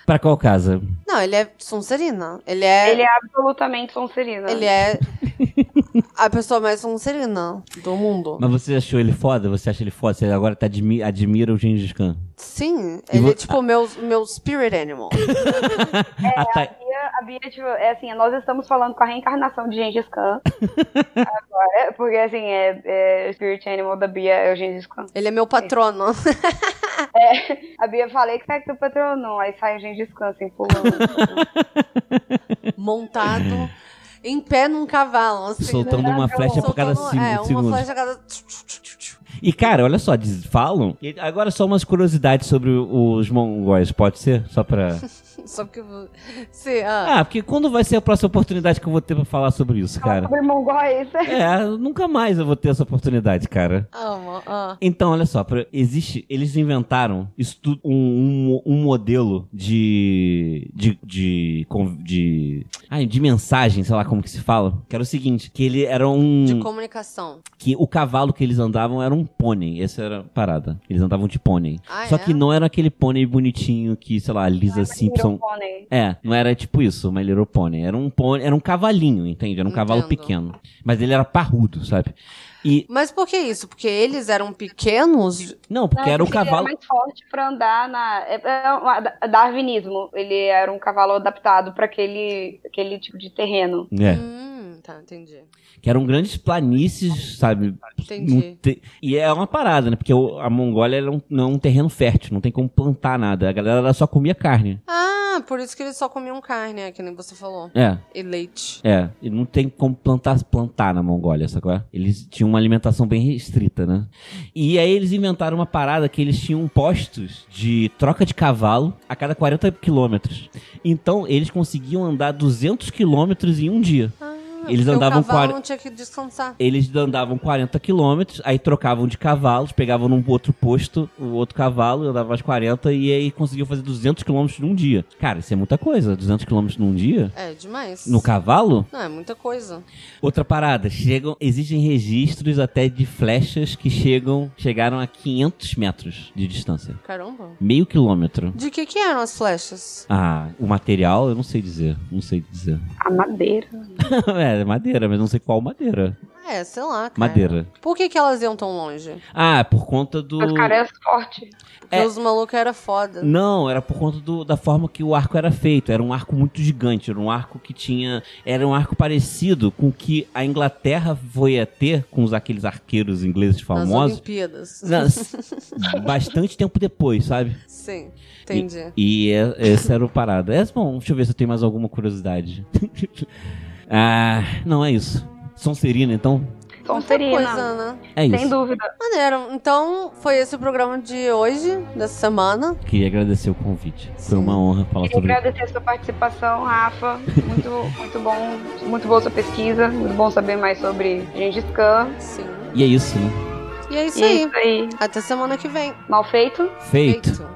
Pra qual casa? Não, ele é Sonserina. Ele é. Ele é absolutamente Sonserina. Ele é a pessoa mais Sonserina do mundo. Mas você achou ele foda? Você acha ele foda? Você agora tá admi admira o Gengis Khan? Sim, E ele vo- é tipo meu, meu spirit animal. Tá. A Bia, a Bia, tipo, é assim, nós estamos falando com a reencarnação de Gengis Khan. Agora, porque assim, é, é, o Spirit Animal da Bia é o Gengis Khan. Ele é meu patrono. A Bia falei que tá aqui o patrono, aí sai o Gengis Khan, assim, pulando. Montado em pé num cavalo. Assim, Soltando né? uma flecha por cada cinco É, uma segundos. flecha a cada. E, cara, olha só, diz- falam. e Agora só umas curiosidades sobre os mongóis, pode ser? Só pra. Só que. Sim, ah. Ah, porque quando vai ser a próxima oportunidade que eu vou ter pra falar sobre isso, cara? Sobre mongóis. É, nunca mais eu vou ter essa oportunidade, cara. Ah, ah. Então, olha só, existe. Eles inventaram isso tudo, um, um, um modelo de. de. de. con- de, ai, de mensagem, sei lá como que se fala. Que era o seguinte: que ele era um. De comunicação. que o cavalo que eles andavam era um pônei. Essa era a parada. Eles andavam de pônei. Ah, Só é? que não era aquele pônei bonitinho que, sei lá, a Lisa Simpson. Pônei. É, não era tipo isso, My Little Pony. Era um pônei, era um cavalinho, entende? Era um cavalo Entendo. pequeno. Mas ele era parrudo, sabe? E. Mas por que isso? Porque eles eram pequenos? Não, porque Não, era o porque ele cavalo. mais forte pra andar na. É, é darwinismo. Ele era um cavalo adaptado pra aquele, aquele tipo de terreno. É. Hum, tá, entendi. Que eram grandes planícies, sabe? Entendi. Te- E é uma parada, né? Porque a Mongólia era um- não é um terreno fértil, não tem como plantar nada. A galera só comia carne. Ah, por isso que eles só comiam carne, é, que nem você falou. É. E leite. É, e não tem como plantar, plantar na Mongólia, sacou? Eles tinham uma alimentação bem restrita, né? E aí eles inventaram uma parada que eles tinham postos de troca de cavalo a cada 40 quilômetros. Então eles conseguiam andar 200 quilômetros em um dia. Eles Porque andavam o cavalo quar- não tinha que descansar. Eles andavam 40 quilômetros, aí trocavam de cavalos, pegavam num outro posto o outro cavalo, andavam mais 40 e aí conseguiam fazer 200 quilômetros num dia. Cara, isso é muita coisa, 200 quilômetros num dia? É, demais. No cavalo? Não, é muita coisa. Outra parada, chegam, existem registros até de flechas que chegam, chegaram a 500 metros de distância. Caramba. Meio quilômetro. De que que eram as flechas? Ah, o material eu não sei dizer, não sei dizer. A madeira. é, madeira, mas não sei qual madeira. É, sei lá, cara. Madeira. Por que que elas iam tão longe? Ah, por conta do... Os caras fortes. Porque É. os malucos eram foda. Não, era por conta do- da forma que o arco era feito. Era um arco muito gigante. Era um arco que tinha. Era um arco parecido com o que a Inglaterra foi a ter com os, aqueles arqueiros ingleses Nas famosos. Olimpíadas. Nas- bastante tempo depois, sabe? Sim, entendi. E é- esse era o parada. É, bom, deixa eu ver se eu tenho mais alguma curiosidade. ah, não, é isso. Sonserina, então? Sonserina. Coisa, né? É isso. Sem dúvida. Maneiro. Então, foi esse o programa de hoje, dessa semana. Queria agradecer o convite. Foi uma honra falar Queria sobre agradecer a sua participação, Rafa. Muito, muito bom, muito boa sua pesquisa. Muito bom saber mais sobre Gengis Khan. Sim. E é isso, né? E é isso E é aí. isso aí. Até semana que vem. Mal feito? Feito. Feito.